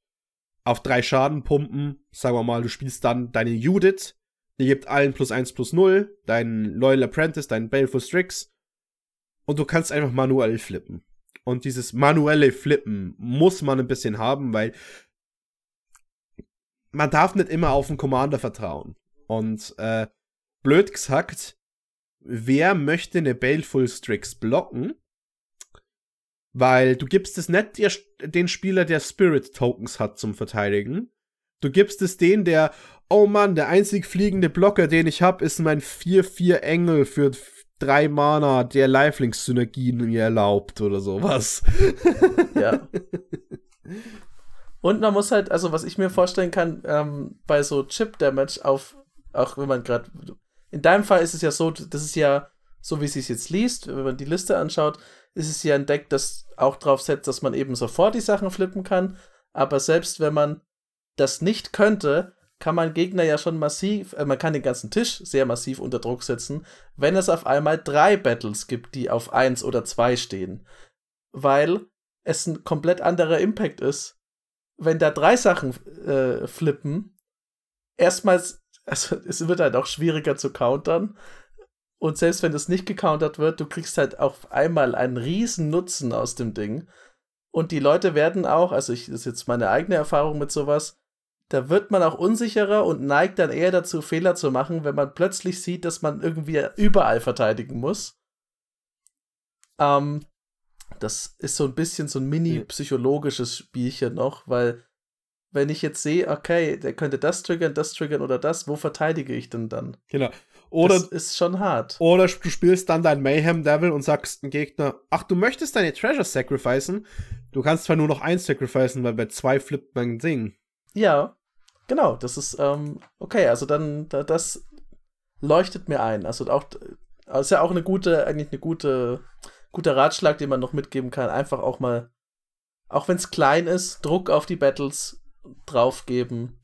auf drei Schaden pumpen. Sagen wir mal, du spielst dann deine Judith, die gibt allen plus 1 plus 0, deinen Loyal Apprentice, deinen Baleful Strix. Und du kannst einfach manuell flippen. Und dieses manuelle Flippen muss man ein bisschen haben, weil man darf nicht immer auf den Commander vertrauen. Und äh, blöd gesagt, wer möchte eine Baleful Strix blocken? Weil du gibst es nicht der, den Spieler, der Spirit Tokens hat zum Verteidigen. Du gibst es den, der, oh Mann, der einzig fliegende Blocker, den ich habe, ist mein 4-4 Engel für drei Mana, der Lifelink-Synergien mir erlaubt oder sowas. Ja. Und man muss halt, also was ich mir vorstellen kann, ähm, bei so Chip-Damage auf, auch wenn man gerade, in deinem Fall ist es ja so, das ist ja, so wie es sich jetzt liest, wenn man die Liste anschaut, ist es ja ein Deck, das auch drauf setzt, dass man eben sofort die Sachen flippen kann. Aber selbst wenn man das nicht könnte, kann man Gegner ja schon massiv, äh, man kann den ganzen Tisch sehr massiv unter Druck setzen, wenn es auf einmal drei Battles gibt, die auf eins oder zwei stehen. Weil es ein komplett anderer Impact ist. Wenn da drei Sachen äh, flippen, erstmals, also es wird halt auch schwieriger zu countern. Und selbst wenn das nicht gecountert wird, du kriegst halt auf einmal einen riesen Nutzen aus dem Ding. Und die Leute werden auch, also ich, das ist jetzt meine eigene Erfahrung mit sowas, da wird man auch unsicherer und neigt dann eher dazu, Fehler zu machen, wenn man plötzlich sieht, dass man irgendwie überall verteidigen muss. Ähm, das ist so ein bisschen so ein mini-psychologisches Spielchen noch, weil wenn ich jetzt sehe, okay, der könnte das triggern, das triggern oder das, wo verteidige ich denn dann? Genau. Oder, das ist schon hart. Oder du spielst dann dein Mayhem Devil und sagst dem Gegner, ach, du möchtest deine Treasure sacrificen? Du kannst zwar nur noch eins sacrificen, weil bei zwei flippt mein Ding. Ja, genau. Das ist, ähm, okay, also dann, da, das leuchtet mir ein. Also auch, also ist ja auch eine gute, eigentlich eine gute, guter Ratschlag, den man noch mitgeben kann. Einfach auch mal, auch wenn es klein ist, Druck auf die Battles draufgeben.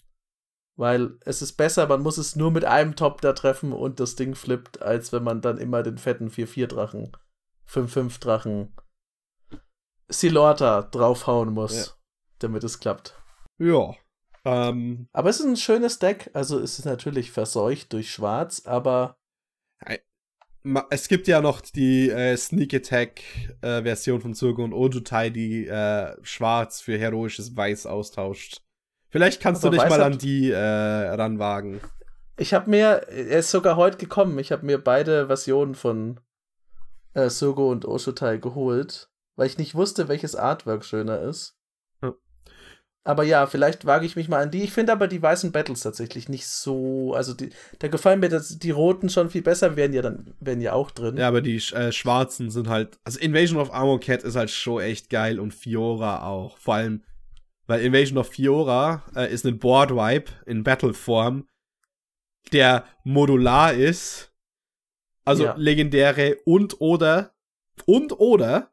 Weil es ist besser, man muss es nur mit einem Top da treffen und das Ding flippt, als wenn man dann immer den fetten 4-4-Drachen, 5-5-Drachen Silorta draufhauen muss, ja. damit es klappt. Ja. Ähm, aber es ist ein schönes Deck. Also es ist natürlich verseucht durch Schwarz, aber. Es gibt ja noch die äh, Sneak Attack äh, Version von Surgo und Ojutai, die äh, Schwarz für heroisches Weiß austauscht. Vielleicht kannst aber du dich mal an die äh, ranwagen. Ich habe mir, er ist sogar heute gekommen, ich habe mir beide Versionen von äh, Surgo und Ojutai geholt, weil ich nicht wusste, welches Artwork schöner ist. Aber ja, vielleicht wage ich mich mal an die. Ich finde aber die weißen Battles tatsächlich nicht so. Also die, da gefallen mir das, die roten schon viel besser, wären ja dann wären ja auch drin. Ja, aber die äh, schwarzen sind halt. Also Invasion of Armor Cat ist halt schon echt geil und Fiora auch. Vor allem, weil Invasion of Fiora äh, ist ein Board Wipe in Battle-Form, der modular ist. Also ja. legendäre und oder und oder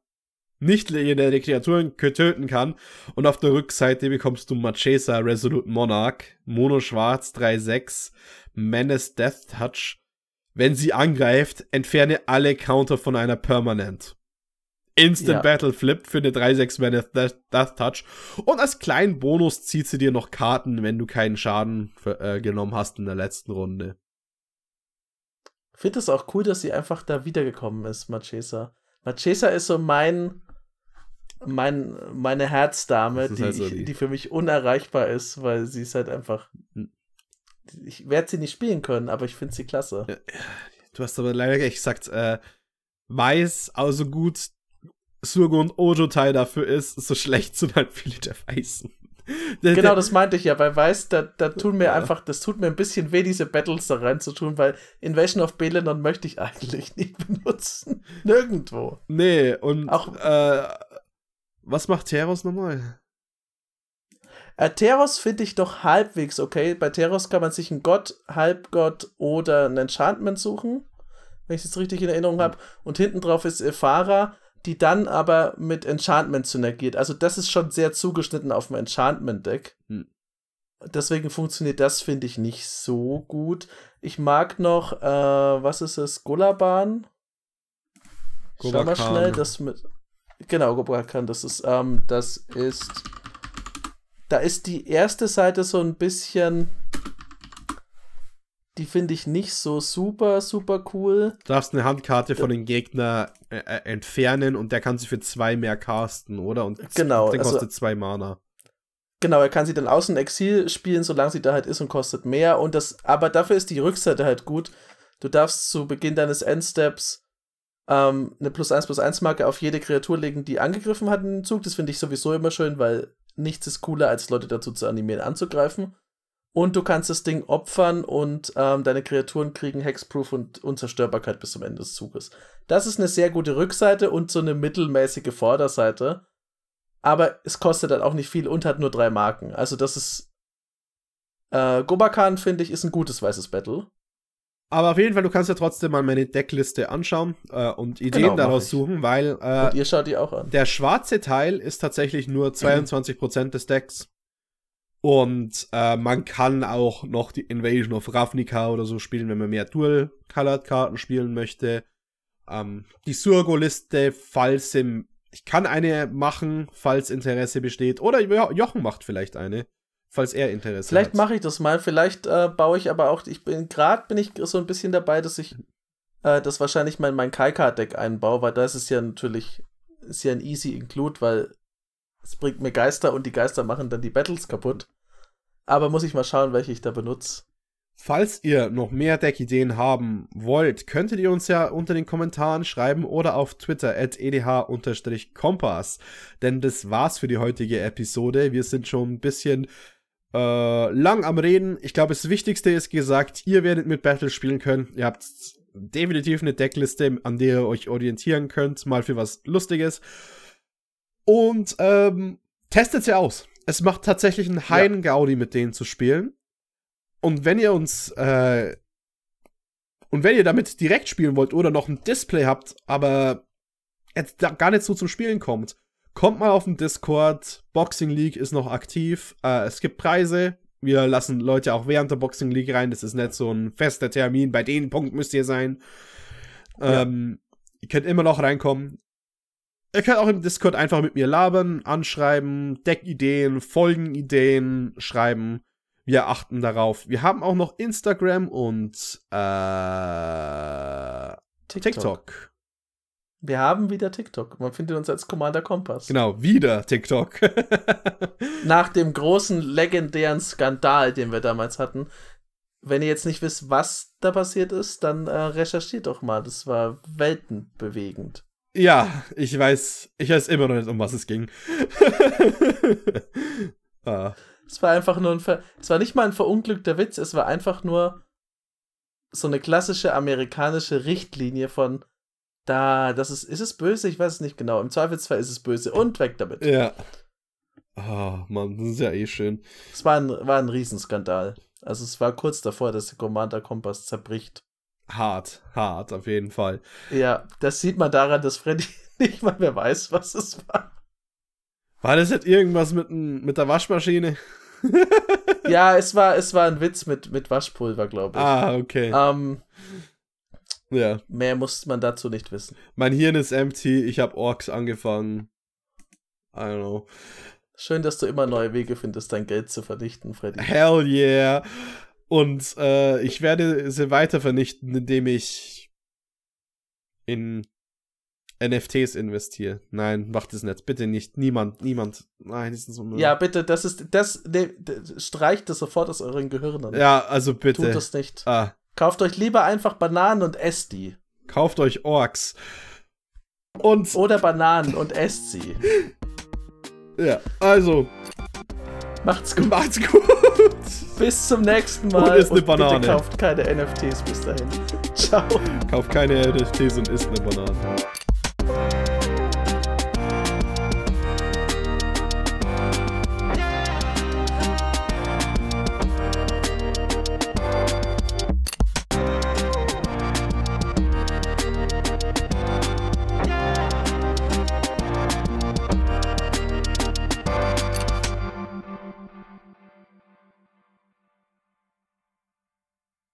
nicht legendäre Kreaturen töten kann. Und auf der Rückseite bekommst du Machesa Resolute Monarch, Mono Schwarz 3-6, Menace Death Touch. Wenn sie angreift, entferne alle Counter von einer Permanent. Instant ja. Battle Flip für eine 3-6 Menace Death, Death Touch. Und als kleinen Bonus zieht sie dir noch Karten, wenn du keinen Schaden für, äh, genommen hast in der letzten Runde. Ich finde es auch cool, dass sie einfach da wiedergekommen ist, Machesa. Machesa ist so mein mein, meine Herzdame, die, also die, die für mich unerreichbar ist, weil sie ist halt einfach. Hm. Ich werde sie nicht spielen können, aber ich finde sie klasse. Du hast aber leider echt gesagt, äh, weiß, also gut Surgo und Ojo-Teil dafür ist, so schlecht sind halt viele der Weißen. Genau, das meinte ich ja. Bei Weiß, da, da tun mir ja. einfach, das tut mir ein bisschen weh, diese Battles da rein zu tun, weil Invasion of Belenon möchte ich eigentlich nicht benutzen. Nirgendwo. Nee, und auch äh, was macht Teros nochmal? Äh, Teros finde ich doch halbwegs okay. Bei Teros kann man sich einen Gott, Halbgott oder ein Enchantment suchen, wenn ich es jetzt richtig in Erinnerung habe. Und hinten drauf ist Ephara, die dann aber mit Enchantment synergiert. Also das ist schon sehr zugeschnitten auf dem Enchantment-Deck. Hm. Deswegen funktioniert das, finde ich, nicht so gut. Ich mag noch, äh, was ist es, Gulaban? Schau mal schnell, das mit. Genau, Gobrakan, das ist, ähm, das ist. Da ist die erste Seite so ein bisschen. Die finde ich nicht so super, super cool. Du darfst eine Handkarte von dem Gegner äh, äh, entfernen und der kann sie für zwei mehr casten, oder? Und genau, der kostet also, zwei Mana. Genau, er kann sie dann außen Exil spielen, solange sie da halt ist und kostet mehr. Und das, aber dafür ist die Rückseite halt gut. Du darfst zu Beginn deines Endsteps ähm, eine plus 1 plus 1 Marke auf jede Kreatur legen, die angegriffen hat im Zug. Das finde ich sowieso immer schön, weil nichts ist cooler, als Leute dazu zu animieren, anzugreifen. Und du kannst das Ding opfern und ähm, deine Kreaturen kriegen Hexproof und Unzerstörbarkeit bis zum Ende des Zuges. Das ist eine sehr gute Rückseite und so eine mittelmäßige Vorderseite. Aber es kostet halt auch nicht viel und hat nur drei Marken. Also das ist. Äh, Gobakan, finde ich, ist ein gutes weißes Battle. Aber auf jeden Fall, du kannst ja trotzdem mal meine Deckliste anschauen äh, und Ideen genau, daraus suchen, weil äh, und ihr schaut die auch an. der schwarze Teil ist tatsächlich nur 22% mhm. des Decks. Und äh, man kann auch noch die Invasion of Ravnica oder so spielen, wenn man mehr Dual-Colored-Karten spielen möchte. Ähm, die Surgo-Liste, falls im. Ich kann eine machen, falls Interesse besteht. Oder Jochen macht vielleicht eine falls er Interesse Vielleicht hat. Vielleicht mache ich das mal. Vielleicht äh, baue ich aber auch. Ich bin gerade bin ich so ein bisschen dabei, dass ich äh, das wahrscheinlich mein mein Kai-Card-Deck einbaue, weil da ist ja natürlich ist ja ein easy Include, weil es bringt mir Geister und die Geister machen dann die Battles kaputt. Aber muss ich mal schauen, welche ich da benutze. Falls ihr noch mehr Deckideen haben wollt, könntet ihr uns ja unter den Kommentaren schreiben oder auf Twitter at edh-kompass. Denn das war's für die heutige Episode. Wir sind schon ein bisschen äh, lang am Reden. Ich glaube, das Wichtigste ist gesagt, ihr werdet mit Battle spielen können. Ihr habt definitiv eine Deckliste, an der ihr euch orientieren könnt, mal für was Lustiges. Und ähm, testet sie aus. Es macht tatsächlich einen Heiden Gaudi, mit denen zu spielen. Und wenn ihr uns äh, und wenn ihr damit direkt spielen wollt oder noch ein Display habt, aber jetzt gar nicht so zum Spielen kommt, kommt mal auf den Discord. Boxing League ist noch aktiv. Äh, es gibt Preise. Wir lassen Leute auch während der Boxing League rein. Das ist nicht so ein fester Termin. Bei den Punkt müsst ihr sein. Ja. Ähm, ihr könnt immer noch reinkommen. Ihr könnt auch im Discord einfach mit mir labern, anschreiben, Deckideen, Folgenideen schreiben. Wir achten darauf. Wir haben auch noch Instagram und äh, TikTok. TikTok. Wir haben wieder TikTok. Man findet uns als Commander Kompass. Genau, wieder TikTok. Nach dem großen legendären Skandal, den wir damals hatten. Wenn ihr jetzt nicht wisst, was da passiert ist, dann äh, recherchiert doch mal. Das war weltenbewegend. Ja, ich weiß, ich weiß immer noch nicht, um was es ging. ah. Es war einfach nur ein, Ver es war nicht mal ein verunglückter Witz, es war einfach nur so eine klassische amerikanische Richtlinie von da, das ist, ist es böse? Ich weiß es nicht genau. Im Zweifelsfall ist es böse und weg damit. Ja. Oh, Mann, das ist ja eh schön. Es war ein, war ein Riesenskandal. Also es war kurz davor, dass der Commander Kompass zerbricht. Hart, hart, auf jeden Fall. Ja, das sieht man daran, dass Freddy nicht mal mehr weiß, was es war. War das jetzt irgendwas mit, mit der Waschmaschine? ja, es war, es war ein Witz mit, mit Waschpulver, glaube ich. Ah, okay. Ähm, ja. Mehr muss man dazu nicht wissen. Mein Hirn ist empty, ich habe Orks angefangen. I don't know. Schön, dass du immer neue Wege findest, dein Geld zu vernichten, Freddy. Hell yeah. Und äh, ich werde sie weiter vernichten, indem ich in NFTs investiere. Nein, macht es nicht. Bitte nicht. Niemand, niemand. Nein, das ist so Ja, bitte, das ist, das, ne, streicht das sofort aus euren Gehirnen. Ja, also bitte. Tut das nicht. Ah. Kauft euch lieber einfach Bananen und esst die. Kauft euch Orks. Und. Oder Bananen und esst sie. Ja, also. Macht's gut. Macht's gut. Bis zum nächsten Mal. Und isst eine Banane. Bitte kauft keine NFTs bis dahin. Ciao. Kauft keine NFTs und isst eine Banane.